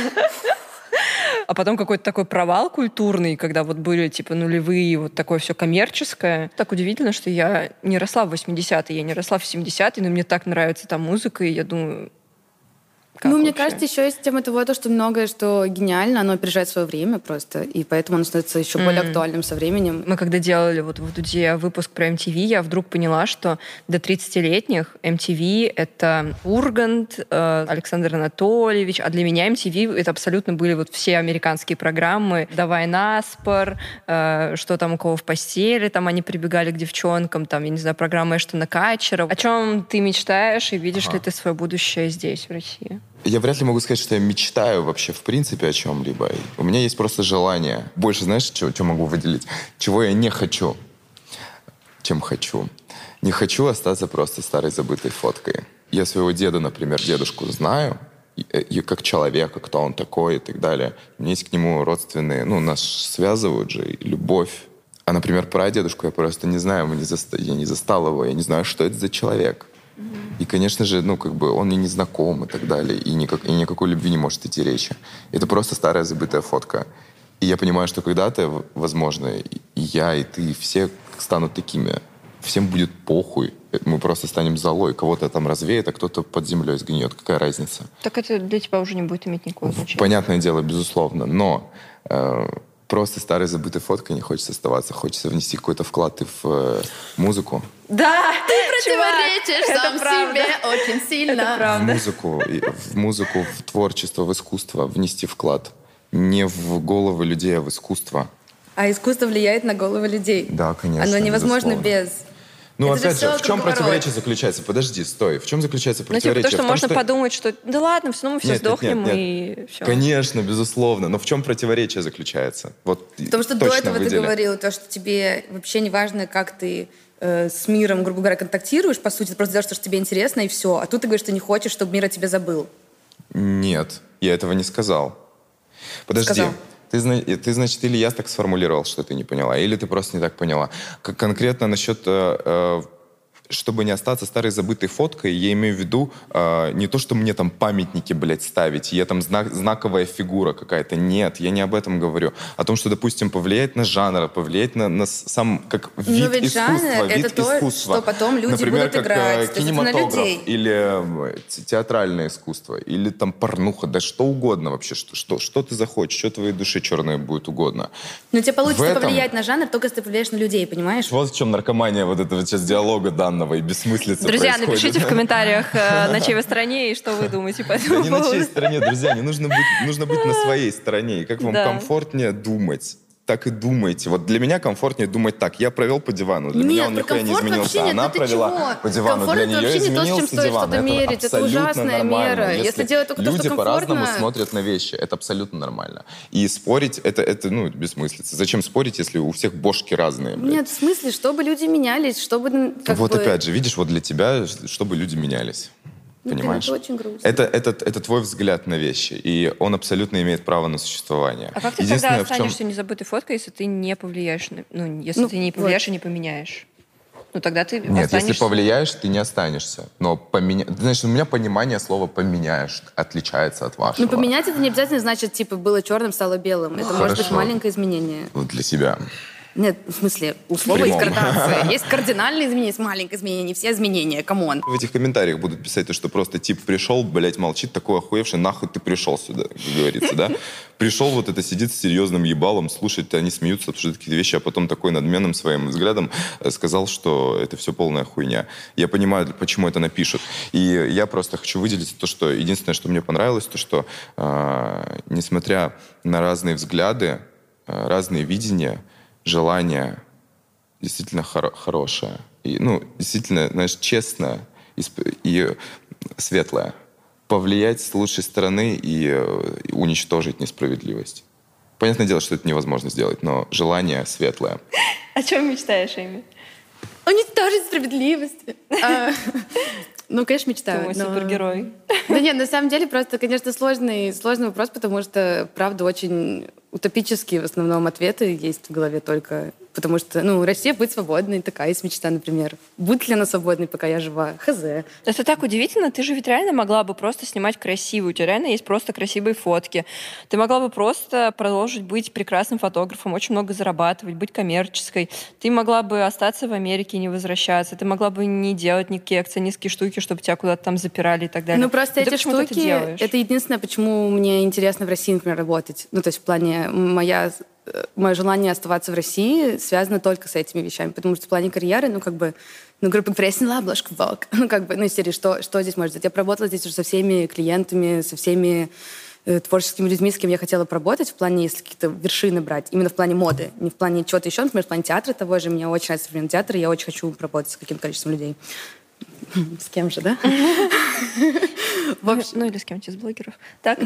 А потом какой-то такой провал культурный, когда вот были типа нулевые, вот такое все коммерческое. Так удивительно, что я не росла в 80-е, я не росла в 70-е, но мне так нравится та музыка, и я думаю, Как ну, вообще? мне кажется, еще есть тема того, то, что многое, что гениально, оно опережает свое время просто, и поэтому оно становится еще mm. более актуальным со временем. Мы когда делали вот в Дуде выпуск про MTV, я вдруг поняла, что до 30-летних MTV — это Ургант, э, Александр Анатольевич, а для меня MTV — это абсолютно были вот все американские программы «Давай наспор», э, «Что там у кого в постели», там они прибегали к девчонкам, там, я не знаю, программа Эштона Качера. О чем ты мечтаешь и видишь ага. ли ты свое будущее здесь, в России? Я вряд ли могу сказать, что я мечтаю вообще в принципе о чем-либо. У меня есть просто желание. Больше, знаешь, что, что могу выделить? Чего я не хочу, чем хочу. Не хочу остаться просто старой забытой фоткой. Я своего деда, например, дедушку знаю, и, э, и как человека, кто он такой и так далее. У меня есть к нему родственные, ну, нас связывают же, любовь. А, например, про дедушку я просто не знаю, я не застал его, я не знаю, что это за человек. И, конечно же, ну, как бы он мне не знаком и так далее, и, никак, и никакой любви не может идти речи. Это просто старая забытая фотка. И я понимаю, что когда-то, возможно, и я, и ты, и все станут такими. Всем будет похуй. Мы просто станем золой. Кого-то там развеет, а кто-то под землей сгниет. Какая разница? Так это для тебя уже не будет иметь никакого значения. Понятное дело, безусловно. Но э, просто старой забытой фоткой не хочется оставаться. Хочется внести какой-то вклад и в э, музыку. Да, ты противоречишь чувак, сам себе очень сильно. В музыку, в музыку, в творчество, в искусство внести вклад. Не в головы людей, а в искусство. А искусство влияет на головы людей. Да, конечно. Оно невозможно безусловно. без ну, это опять же, в чем противоречие заключается? Подожди, стой. В чем заключается противоречие? Ну, типа то, что том, можно что... подумать, что да ладно, все равно мы все нет, сдохнем нет, нет, нет. и все. Конечно, безусловно. Но в чем противоречие заключается? Вот Потому что до этого выделя. ты говорил, то, что тебе вообще не важно, как ты с миром, грубо говоря, контактируешь, по сути, ты просто делаешь то, что тебе интересно, и все. А тут ты говоришь, что не хочешь, чтобы мир о тебе забыл. Нет, я этого не сказал. Подожди. Сказал. Ты, ты, значит, или я так сформулировал, что ты не поняла, или ты просто не так поняла. Конкретно насчет э, э чтобы не остаться старой забытой фоткой, я имею в виду э, не то, что мне там памятники, блядь, ставить, я там знак, знаковая фигура какая-то. Нет, я не об этом говорю. О том, что, допустим, повлиять на жанр, повлиять на, на сам, как вид Но ведь искусства, жанр вид это искусства. то, что потом люди Например, будут как играть. кинематограф или э, театральное искусство, или там порнуха, да что угодно вообще, что, что, что ты захочешь, что твоей душе черное будет угодно. Но тебе получится этом... повлиять на жанр только если ты повлияешь на людей, понимаешь? Вот в чем наркомания вот этого сейчас диалога данного странного и бессмыслица Друзья, происходит. напишите в комментариях, э, на чьей вы стороне и что вы думаете по этому да не на чьей стороне, друзья, не нужно быть, нужно быть на своей стороне. И как вам да. комфортнее думать так и думайте. Вот для меня комфортнее думать так. Я провел по дивану, для нет, меня он нихуя не изменился. Нет, Она провела чего? по дивану, комфорт для нее вообще не то, с чем стоит что-то мерить. Это, ужасная нормально. мера. Если, Если делать только люди то, что по-разному смотрят на вещи, это абсолютно нормально. И спорить, это, это ну, бессмыслица. Зачем спорить, если у всех бошки разные? Блядь? Нет, в смысле, чтобы люди менялись, чтобы... Вот бы... опять же, видишь, вот для тебя, чтобы люди менялись. Ну, Понимаешь? Это очень грустно. Это, это, это твой взгляд на вещи, и он абсолютно имеет право на существование. А как ты тогда останешься чем... незабытой фоткой, если ты не повлияешь, на... ну, если ну, ты не повлияешь вот. и не поменяешь? Ну, тогда ты Нет, останешься... если повлияешь, ты не останешься. Но поменя... Значит, у меня понимание слова «поменяешь» отличается от вашего. Ну, поменять это не обязательно значит, типа, было черным, стало белым. Это Хорошо. может быть маленькое изменение. Вот для себя. Нет, в смысле, у слова есть градация. Есть кардинальные изменения, есть маленькие изменения, не все изменения, come on. В этих комментариях будут писать, что просто тип пришел, блядь, молчит, такой охуевший, нахуй ты пришел сюда, как говорится, да? Пришел вот это, сидит с серьезным ебалом, слушает, они смеются, обсуждают какие-то вещи, а потом такой надменным своим взглядом э, сказал, что это все полная хуйня. Я понимаю, почему это напишут. И я просто хочу выделить то, что единственное, что мне понравилось, то, что э, несмотря на разные взгляды, э, разные видения, желание действительно хор- хорошее. И, ну, действительно, знаешь, честное и, и светлое. Повлиять с лучшей стороны и, и уничтожить несправедливость. Понятное дело, что это невозможно сделать, но желание светлое. О чем мечтаешь, Эми? Уничтожить справедливость. Ну, конечно, мечтаю. Ты мой супергерой. Да нет, на самом деле просто, конечно, сложный, сложный вопрос, потому что, правда, очень утопические в основном ответы есть в голове только. Потому что, ну, Россия быть свободной, такая есть мечта, например. Будет ли она свободной, пока я жива? Хз. Это так удивительно. Ты же ведь реально могла бы просто снимать красиво. У тебя реально есть просто красивые фотки. Ты могла бы просто продолжить быть прекрасным фотографом, очень много зарабатывать, быть коммерческой. Ты могла бы остаться в Америке и не возвращаться. Ты могла бы не делать никакие акционистские штуки, чтобы тебя куда-то там запирали и так далее. Ну, просто Но эти штуки, делаешь. это единственное, почему мне интересно в России, например, работать. Ну, то есть в плане моя мое желание оставаться в России связано только с этими вещами, потому что в плане карьеры, ну, как бы, ну, грубо говоря, я сняла обложку Vogue. Ну, как бы, ну, серии, что, что здесь может быть? Я поработала здесь уже со всеми клиентами, со всеми э, творческими людьми, с кем я хотела поработать, в плане, если какие-то вершины брать, именно в плане моды, не в плане чего-то еще, например, в плане театра того же. Мне очень нравится современный театр, и я очень хочу поработать с каким-то количеством людей. С кем же, да? Ну или с кем-нибудь из блогеров. Так.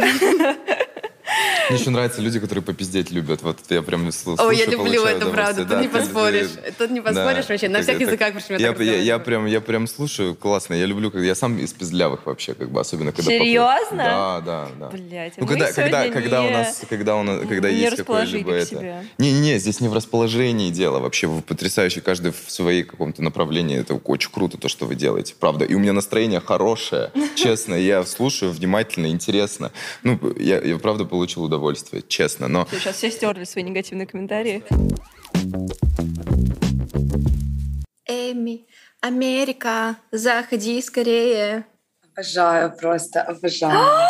Мне еще нравятся люди, которые попиздеть любят. Вот я прям слушаю, О, я люблю получаю это, правда. Тут Да, не поспоришь. ты- Тут не поспоришь Да. вообще. На всех языках причем я, прям, я прям слушаю, классно. Я люблю, когда я сам из пиздлявых вообще, как бы, особенно когда... Серьезно? Да, да, да. Блять, Ну, когда, когда, когда у нас, когда у нас, когда не есть какое-либо это... себе. Не-не-не, здесь не в расположении дело. Вообще вы потрясающий, каждый в своей каком-то направлении. Это очень круто, то, что вы делаете, правда. И у меня настроение хорошее, честно. Я слушаю внимательно, интересно. Ну, я, я правда получил удовольствие, честно. Но Сейчас все стерли свои негативные комментарии. Эми, Америка, заходи скорее. Обожаю просто, обожаю.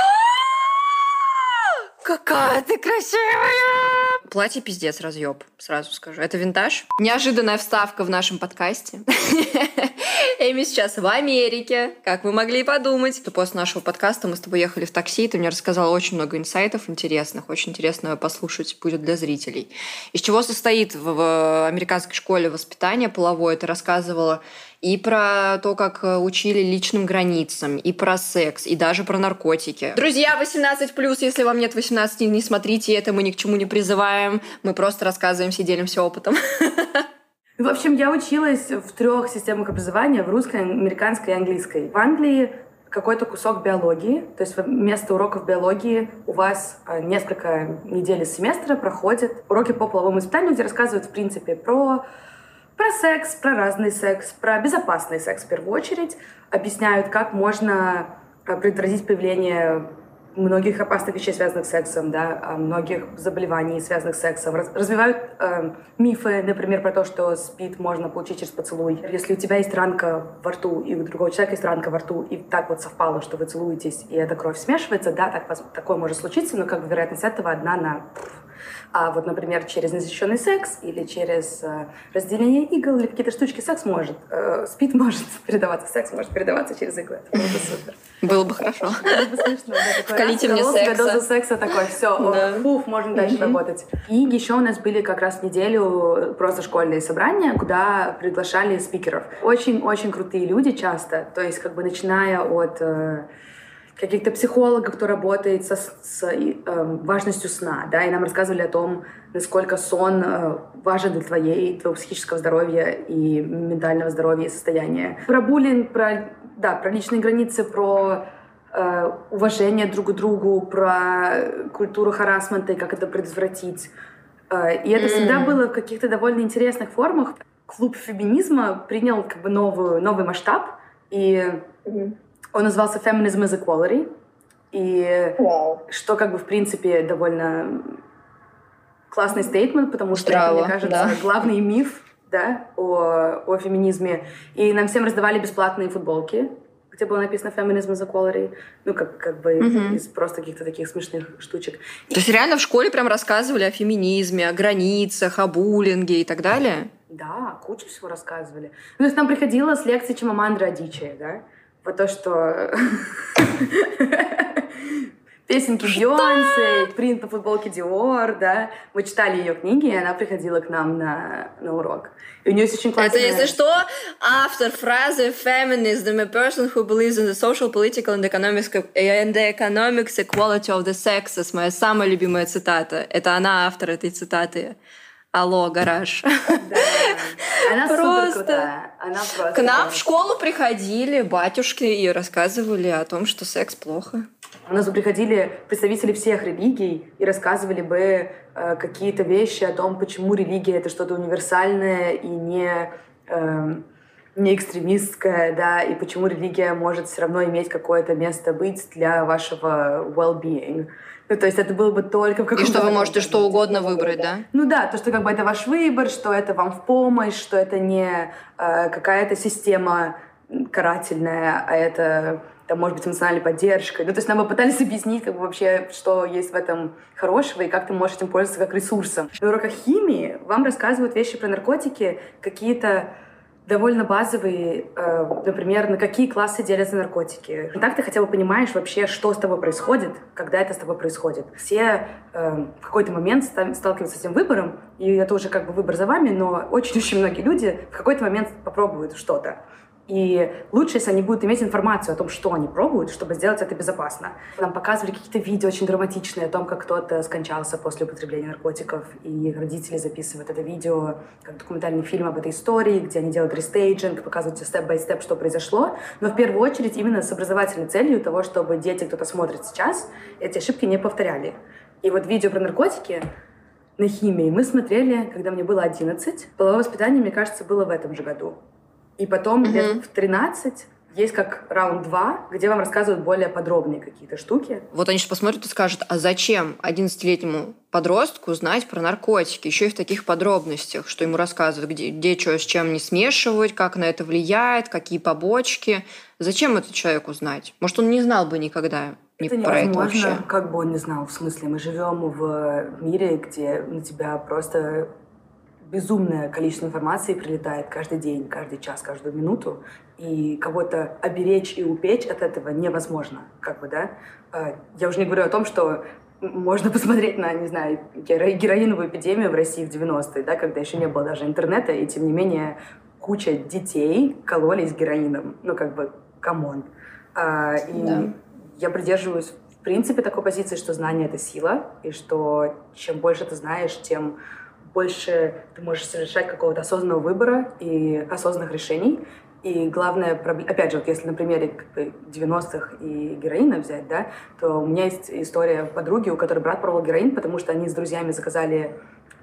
Какая ты красивая! Платье пиздец разъеб, сразу скажу. Это винтаж. Неожиданная вставка в нашем подкасте. Эми сейчас в Америке, как вы могли подумать. После нашего подкаста мы с тобой ехали в такси, ты мне рассказала очень много инсайтов интересных, очень интересно послушать будет для зрителей. Из чего состоит в американской школе воспитание половое? Ты рассказывала и про то, как э, учили личным границам, и про секс, и даже про наркотики. Друзья, 18+, если вам нет 18, не смотрите это, мы ни к чему не призываем, мы просто рассказываем, все делимся опытом. В общем, я училась в трех системах образования, в русской, американской и английской. В Англии какой-то кусок биологии, то есть вместо уроков биологии у вас э, несколько недель из семестра проходят уроки по половому воспитанию, где рассказывают, в принципе, про, про секс, про разный секс, про безопасный секс в первую очередь, объясняют, как можно э, предотвратить появление многих опасных вещей, связанных с сексом, да, а, многих заболеваний, связанных с сексом. Раз- развивают э, мифы, например, про то, что спид можно получить через поцелуй. Если у тебя есть ранка во рту, и у другого человека есть ранка во рту, и так вот совпало, что вы целуетесь, и эта кровь смешивается, да, так, такое может случиться, но как бы вероятность этого одна на... А вот, например, через незащищенный секс или через э, разделение игл или какие-то штучки секс может, э, спид может передаваться, секс может передаваться через иглы. Это было бы супер. Было бы хорошо. Было бы смешно, Вкалите мне секса. дозу секса такой, все, фуф, можно дальше работать. И еще у нас были как раз неделю просто школьные собрания, куда приглашали спикеров. Очень-очень крутые люди часто, то есть как бы начиная от э, каких-то психологов, кто работает со, с и, эм, важностью сна, да, и нам рассказывали о том, насколько сон э, важен для твоей, твоего психического здоровья и ментального здоровья и состояния. Про буллинг, про, да, про личные границы, про э, уважение друг к другу, про культуру харасмента и как это предотвратить. Э, и это всегда было в каких-то довольно интересных формах. Клуб феминизма принял как бы новую, новый масштаб, и он назывался Feminism is Equality. И что как бы в принципе довольно классный стейтмент, потому что это, Здраво, мне кажется, да. главный миф да, о, о феминизме. И нам всем раздавали бесплатные футболки, где было написано Feminism is Equality. Ну, как, как бы Мгм. из просто каких-то таких смешных штучек. То есть реально в школе прям рассказывали о феминизме, о границах, о буллинге и так далее? Да, кучу всего рассказывали. Ну, то есть нам приходила с лекции Чимамандры Адичи, да? Вот то, что песенки Бейонсе, принт на футболке Диор, да. Мы читали ее книги, и она приходила к нам на, на урок. И у нее есть очень Это, классная... если что, автор фразы «Feminism, a person who believes in the social, political and and the economics equality of the sexes». Моя самая любимая цитата. Это она автор этой цитаты. Алло, гараж. Да. Она просто крутая. Она просто К нам в школу приходили батюшки и рассказывали о том, что секс плохо. У нас бы приходили представители всех религий и рассказывали бы э, какие-то вещи о том, почему религия это что-то универсальное и не э, не экстремистская, да, и почему религия может все равно иметь какое-то место быть для вашего well-being. Ну, то есть это было бы только в каком-то... И что вы можете что угодно выбрать, да? Ну да, то, что как бы это ваш выбор, что это вам в помощь, что это не э, какая-то система карательная, а это там, может быть, эмоциональной поддержкой. Ну, то есть нам бы пытались объяснить, как бы вообще, что есть в этом хорошего и как ты можешь этим пользоваться как ресурсом. На уроках химии вам рассказывают вещи про наркотики, какие-то довольно базовые, э, например, на какие классы делятся наркотики. Так ты хотя бы понимаешь вообще, что с тобой происходит, когда это с тобой происходит. Все э, в какой-то момент сталкиваются с этим выбором, и это уже как бы выбор за вами, но очень-очень многие люди в какой-то момент попробуют что-то. И лучше, если они будут иметь информацию о том, что они пробуют, чтобы сделать это безопасно. Нам показывали какие-то видео очень драматичные о том, как кто-то скончался после употребления наркотиков, и родители записывают это видео как документальный фильм об этой истории, где они делают restaging, показывают step-by-step, что произошло. Но в первую очередь именно с образовательной целью того, чтобы дети, кто-то смотрит сейчас, эти ошибки не повторяли. И вот видео про наркотики на химии мы смотрели, когда мне было 11. Половое воспитание, мне кажется, было в этом же году. И потом угу. лет в 13 есть как раунд 2, где вам рассказывают более подробные какие-то штуки. Вот они же посмотрят и скажут, а зачем 11-летнему подростку знать про наркотики, еще и в таких подробностях, что ему рассказывают, где, где что с чем не смешивать, как на это влияет, какие побочки. Зачем это человеку знать? Может, он не знал бы никогда не это про это вообще. Как бы он не знал, в смысле, мы живем в мире, где на тебя просто безумное количество информации прилетает каждый день, каждый час, каждую минуту, и кого-то оберечь и упечь от этого невозможно, как бы, да. А, я уже не говорю о том, что можно посмотреть на, не знаю, героиновую эпидемию в России в 90-е, да, когда еще не было даже интернета, и тем не менее куча детей кололись героином. Ну, как бы, come on. А, и да. я придерживаюсь в принципе такой позиции, что знание — это сила, и что чем больше ты знаешь, тем больше ты можешь совершать какого-то осознанного выбора и осознанных решений. И главное, опять же, вот если на примере как бы, 90-х и героина взять, да, то у меня есть история подруги, у которой брат пробовал героин, потому что они с друзьями заказали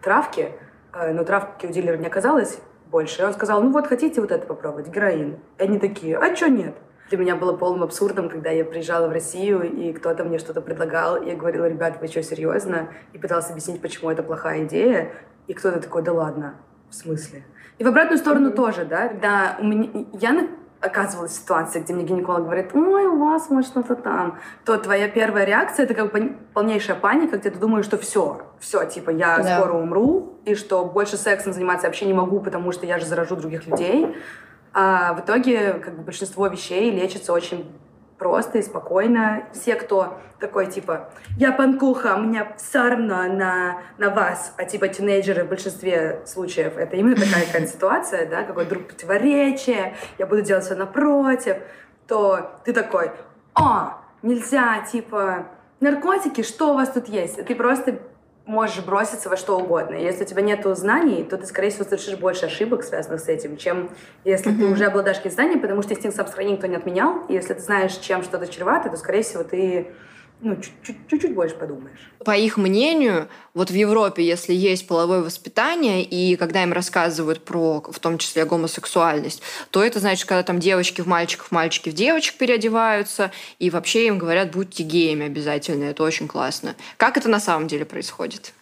травки, э, но травки у дилера не оказалось больше. И он сказал, ну вот хотите вот это попробовать, героин? И они такие, а что нет? Для меня было полным абсурдом, когда я приезжала в Россию, и кто-то мне что-то предлагал, и я говорила, ребят, вы что, серьезно? И пыталась объяснить, почему это плохая идея. И кто-то такой, да ладно, в смысле? И в обратную сторону mm-hmm. тоже, да, когда у меня, я оказывалась в ситуации, где мне гинеколог говорит, ой, у вас может что-то там, то твоя первая реакция это как бы полнейшая паника, где ты думаешь, что все, все, типа я да. скоро умру, и что больше сексом заниматься вообще не могу, потому что я же заражу других людей. А в итоге как бы большинство вещей лечится очень просто и спокойно. Все, кто такой, типа, я панкуха, у меня все равно на, на вас, а типа тинейджеры в большинстве случаев, это именно такая какая-то ситуация, да, какое друг противоречие, я буду делать все напротив, то ты такой, о, нельзя, типа, наркотики, что у вас тут есть? Ты просто можешь броситься во что угодно. Если у тебя нет знаний, то ты, скорее всего, совершишь больше ошибок, связанных с этим, чем если mm-hmm. ты уже обладаешь какими знаниями, потому что инстинкт самосохранения никто не отменял. И если ты знаешь, чем что-то чревато, то, скорее всего, ты ну, чуть-чуть больше подумаешь. По их мнению, вот в Европе, если есть половое воспитание, и когда им рассказывают про, в том числе, гомосексуальность, то это значит, когда там девочки в мальчиков, мальчики в девочек переодеваются, и вообще им говорят, будьте геями обязательно, это очень классно. Как это на самом деле происходит?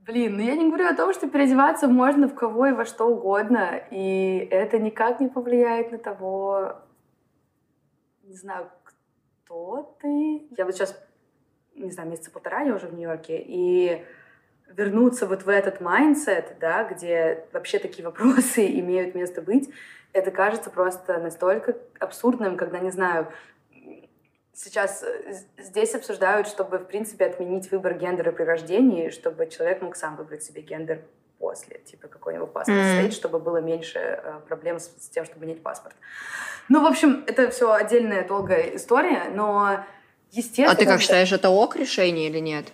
Блин, ну я не говорю о том, что переодеваться можно в кого и во что угодно, и это никак не повлияет на того, не знаю, кто ты? Я вот сейчас, не знаю, месяца полтора я уже в Нью-Йорке, и вернуться вот в этот mindset, да, где вообще такие вопросы имеют место быть, это кажется просто настолько абсурдным, когда, не знаю, сейчас э, здесь обсуждают, чтобы, в принципе, отменить выбор гендера при рождении, чтобы человек мог сам выбрать себе гендер после, типа какой у него паспорт mm-hmm. стоит, чтобы было меньше э, проблем с, с тем, чтобы менять паспорт. Ну, в общем, это все отдельная долгая история, но естественно... А ты как считаешь, это ок решение или нет?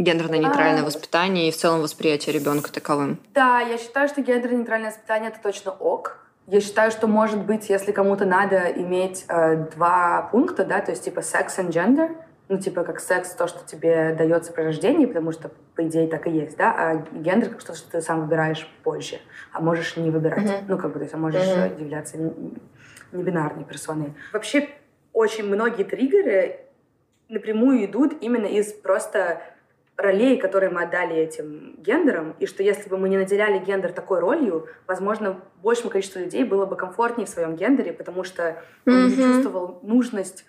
гендерно-нейтральное а... воспитание и в целом восприятие ребенка таковым. Да, я считаю, что гендерно-нейтральное воспитание это точно ок. Я считаю, что может быть, если кому-то надо иметь э, два пункта, да, то есть типа секс и gender, ну, типа, как секс, то, что тебе дается при рождении, потому что, по идее, так и есть, да, а гендер, как что-то, что ты сам выбираешь позже, а можешь не выбирать. Mm-hmm. Ну, как бы, то есть, а можешь mm-hmm. являться небинарной персоной. Вообще, очень многие триггеры напрямую идут именно из просто ролей, которые мы отдали этим гендерам, и что если бы мы не наделяли гендер такой ролью, возможно, большему количеству людей было бы комфортнее в своем гендере, потому что он mm-hmm. не чувствовал нужность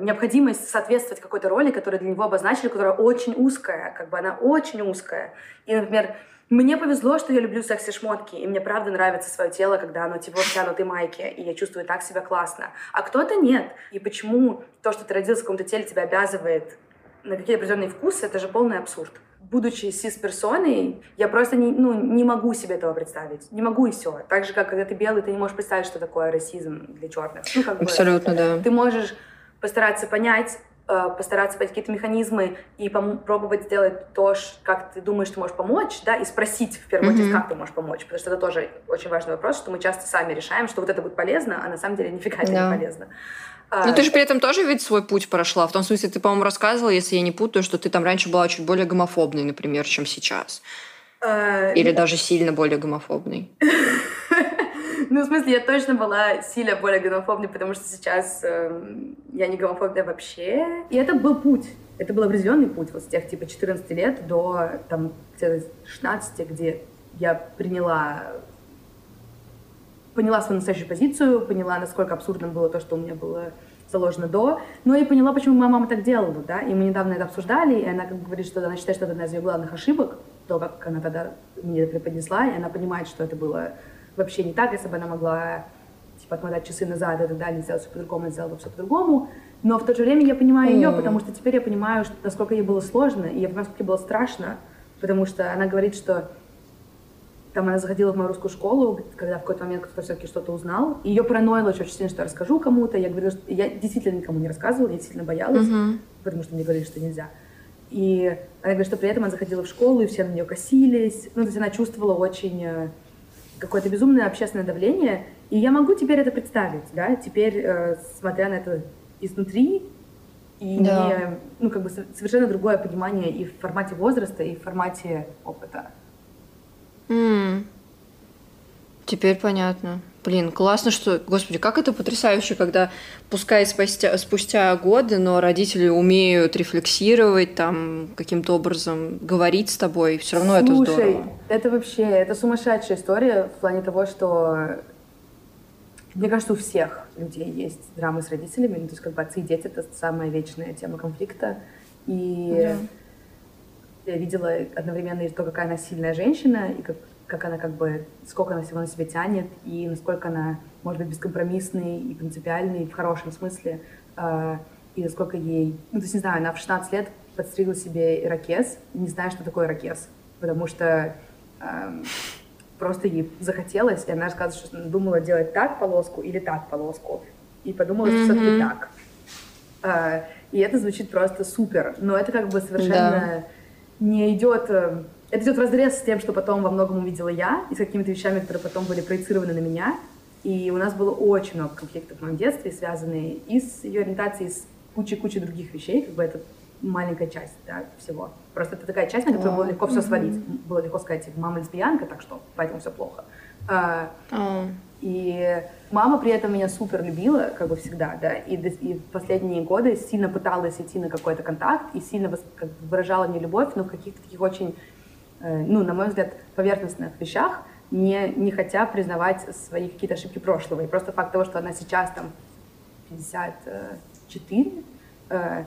необходимость соответствовать какой-то роли, которую для него обозначили, которая очень узкая, как бы она очень узкая. И, например, мне повезло, что я люблю секси-шмотки, и мне правда нравится свое тело, когда оно типа в обтянутой майке, и я чувствую так себя классно. А кто-то нет. И почему то, что ты родился в каком-то теле, тебя обязывает на какие-то определенные вкусы, это же полный абсурд. Будучи сис-персоной, я просто не, ну, не могу себе этого представить. Не могу и все. Так же, как когда ты белый, ты не можешь представить, что такое расизм для черных. Ну, как Абсолютно, бы, да. Ты можешь постараться понять, э, постараться понять какие-то механизмы и пробовать сделать то, как ты думаешь, ты можешь помочь, да, и спросить в первую очередь, mm-hmm. как ты можешь помочь, потому что это тоже очень важный вопрос, что мы часто сами решаем, что вот это будет полезно, а на самом деле нифига это yeah. не полезно. Но ну, ты же при этом тоже ведь свой путь прошла. В том смысле, ты, по-моему, рассказывала, если я не путаю, что ты там раньше была чуть более гомофобной, например, чем сейчас. А, Или даже сильно более гомофобной. Ну, в смысле, я точно была сильно более гомофобной, потому что сейчас э, я не гомофобная вообще. И это был путь. Это был определенный путь вот с тех, типа, 14 лет до, там, где-то 16, где я приняла поняла свою настоящую позицию, поняла, насколько абсурдным было то, что у меня было заложено до, но и поняла, почему моя мама так делала, да, и мы недавно это обсуждали, и она как бы говорит, что она считает, что это одна из ее главных ошибок, то, как она тогда мне это преподнесла, и она понимает, что это было вообще не так, если бы она могла типа отмотать часы назад и так далее, сделать все по-другому, сделала бы все по-другому. Но в то же время я понимаю mm. ее, потому что теперь я понимаю, что, насколько ей было сложно, и я понимаю, насколько ей было страшно, потому что она говорит, что там она заходила в мою русскую школу, когда в какой-то момент кто-то все-таки что-то узнал. И ее параноило очень сильно, что я расскажу кому-то. Я говорила, что я действительно никому не рассказывала, я действительно боялась, mm-hmm. потому что мне говорили, что нельзя. И она говорит, что при этом она заходила в школу, и все на нее косились. Ну, то есть она чувствовала очень э, какое-то безумное общественное давление, и я могу теперь это представить, да, теперь, э, смотря на это изнутри, и да. не, ну, как бы совершенно другое понимание и в формате возраста, и в формате опыта. Mm. Теперь понятно. Блин, классно, что... Господи, как это потрясающе, когда, пускай спустя, спустя годы, но родители умеют рефлексировать, там, каким-то образом говорить с тобой, все равно Слушай, это здорово. это вообще, это сумасшедшая история в плане того, что мне кажется, у всех людей есть драмы с родителями. Ну, то есть, как бы отцы и дети — это самая вечная тема конфликта. И да. я видела одновременно и то, какая она сильная женщина, и как как она как бы, сколько она всего на себя тянет, и насколько она может быть бескомпромиссной и принципиальной в хорошем смысле, э, и насколько ей, ну, то есть, не знаю, она в 16 лет подстригла себе ирокез, не зная, что такое ирокез, потому что э, просто ей захотелось, и она рассказывает, что думала делать так полоску или так полоску, и подумала, что mm-hmm. все-таки так. Э, и это звучит просто супер, но это как бы совершенно да. не идет э, это идет в разрез с тем, что потом во многом увидела я, и с какими-то вещами, которые потом были проецированы на меня. И у нас было очень много конфликтов в моем детстве, связанные и с ее ориентацией, и с кучей-кучей других вещей, как бы это маленькая часть да, всего. Просто это такая часть, на которую было легко все свалить. Было легко сказать, типа, мама лесбиянка, так что поэтому все плохо. А, и мама при этом меня супер любила, как бы всегда, да, и, и в последние годы сильно пыталась идти на какой-то контакт и сильно выражала мне любовь, но в каких-то таких очень ну, на мой взгляд, поверхностных вещах, не, не хотя признавать свои какие-то ошибки прошлого. И просто факт того, что она сейчас там 54, э,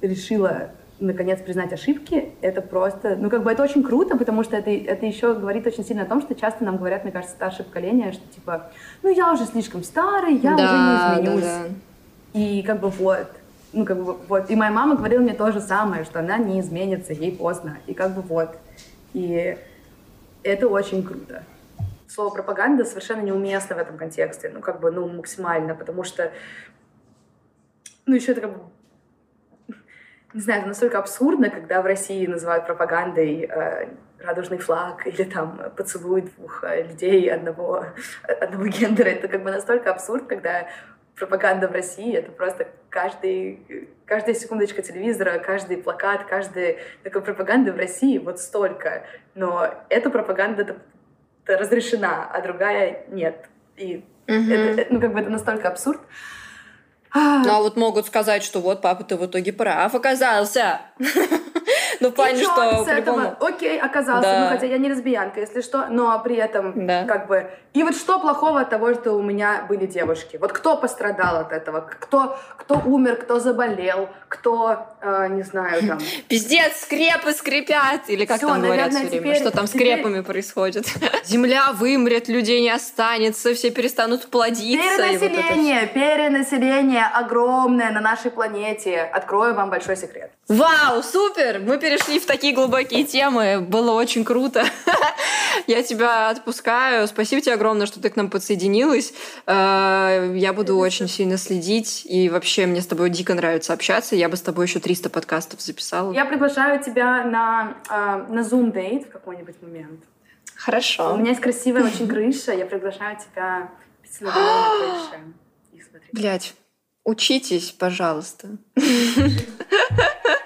решила наконец признать ошибки, это просто, ну как бы это очень круто, потому что это, это еще говорит очень сильно о том, что часто нам говорят, мне кажется, старшее поколение, что типа, ну я уже слишком старый, я да, уже не изменюсь. Да, да. И как бы вот, ну как бы вот, и моя мама говорила мне то же самое, что она не изменится, ей поздно, и как бы вот. И это очень круто. Слово пропаганда совершенно неуместно в этом контексте, ну, как бы, ну, максимально, потому что, ну, еще это как бы не знаю, это настолько абсурдно, когда в России называют пропагандой э, радужный флаг или там поцелуй двух э, людей одного, одного гендера. Это как бы настолько абсурд, когда пропаганда в России — это просто каждый, каждая секундочка телевизора, каждый плакат, каждая такой пропаганды в России вот столько. Но эта пропаганда разрешена, а другая нет. И mm-hmm. это, ну, как бы это настолько абсурд. Ну, а вот могут сказать, что вот папа ты в итоге прав оказался. Ну, в плане, что по-любому... Окей, оказался. Ну, хотя я не лесбиянка, если что, но при этом как бы... И вот что плохого от того, что у меня были девушки? Вот кто пострадал от этого? Кто, кто умер, кто заболел, кто, э, не знаю, там... Пиздец, скрепы скрипят! Или как там говорят все время? Что там с скрепами происходит? Земля вымрет, людей не останется, все перестанут плодиться. Перенаселение, перенаселение огромное на нашей планете. Открою вам большой секрет. Вау, супер! Мы перешли в такие глубокие темы. Было очень круто. Я тебя отпускаю. Спасибо тебе огромное, что ты к нам подсоединилась. Э, я буду очень сильно следить. И вообще мне с тобой дико нравится общаться. Я бы с тобой еще 300 подкастов записала. Я приглашаю тебя на, э, на Zoom дейт в какой-нибудь момент. Хорошо. У меня есть красивая очень крыша. Я приглашаю тебя пить на крыше Блять, учитесь, пожалуйста.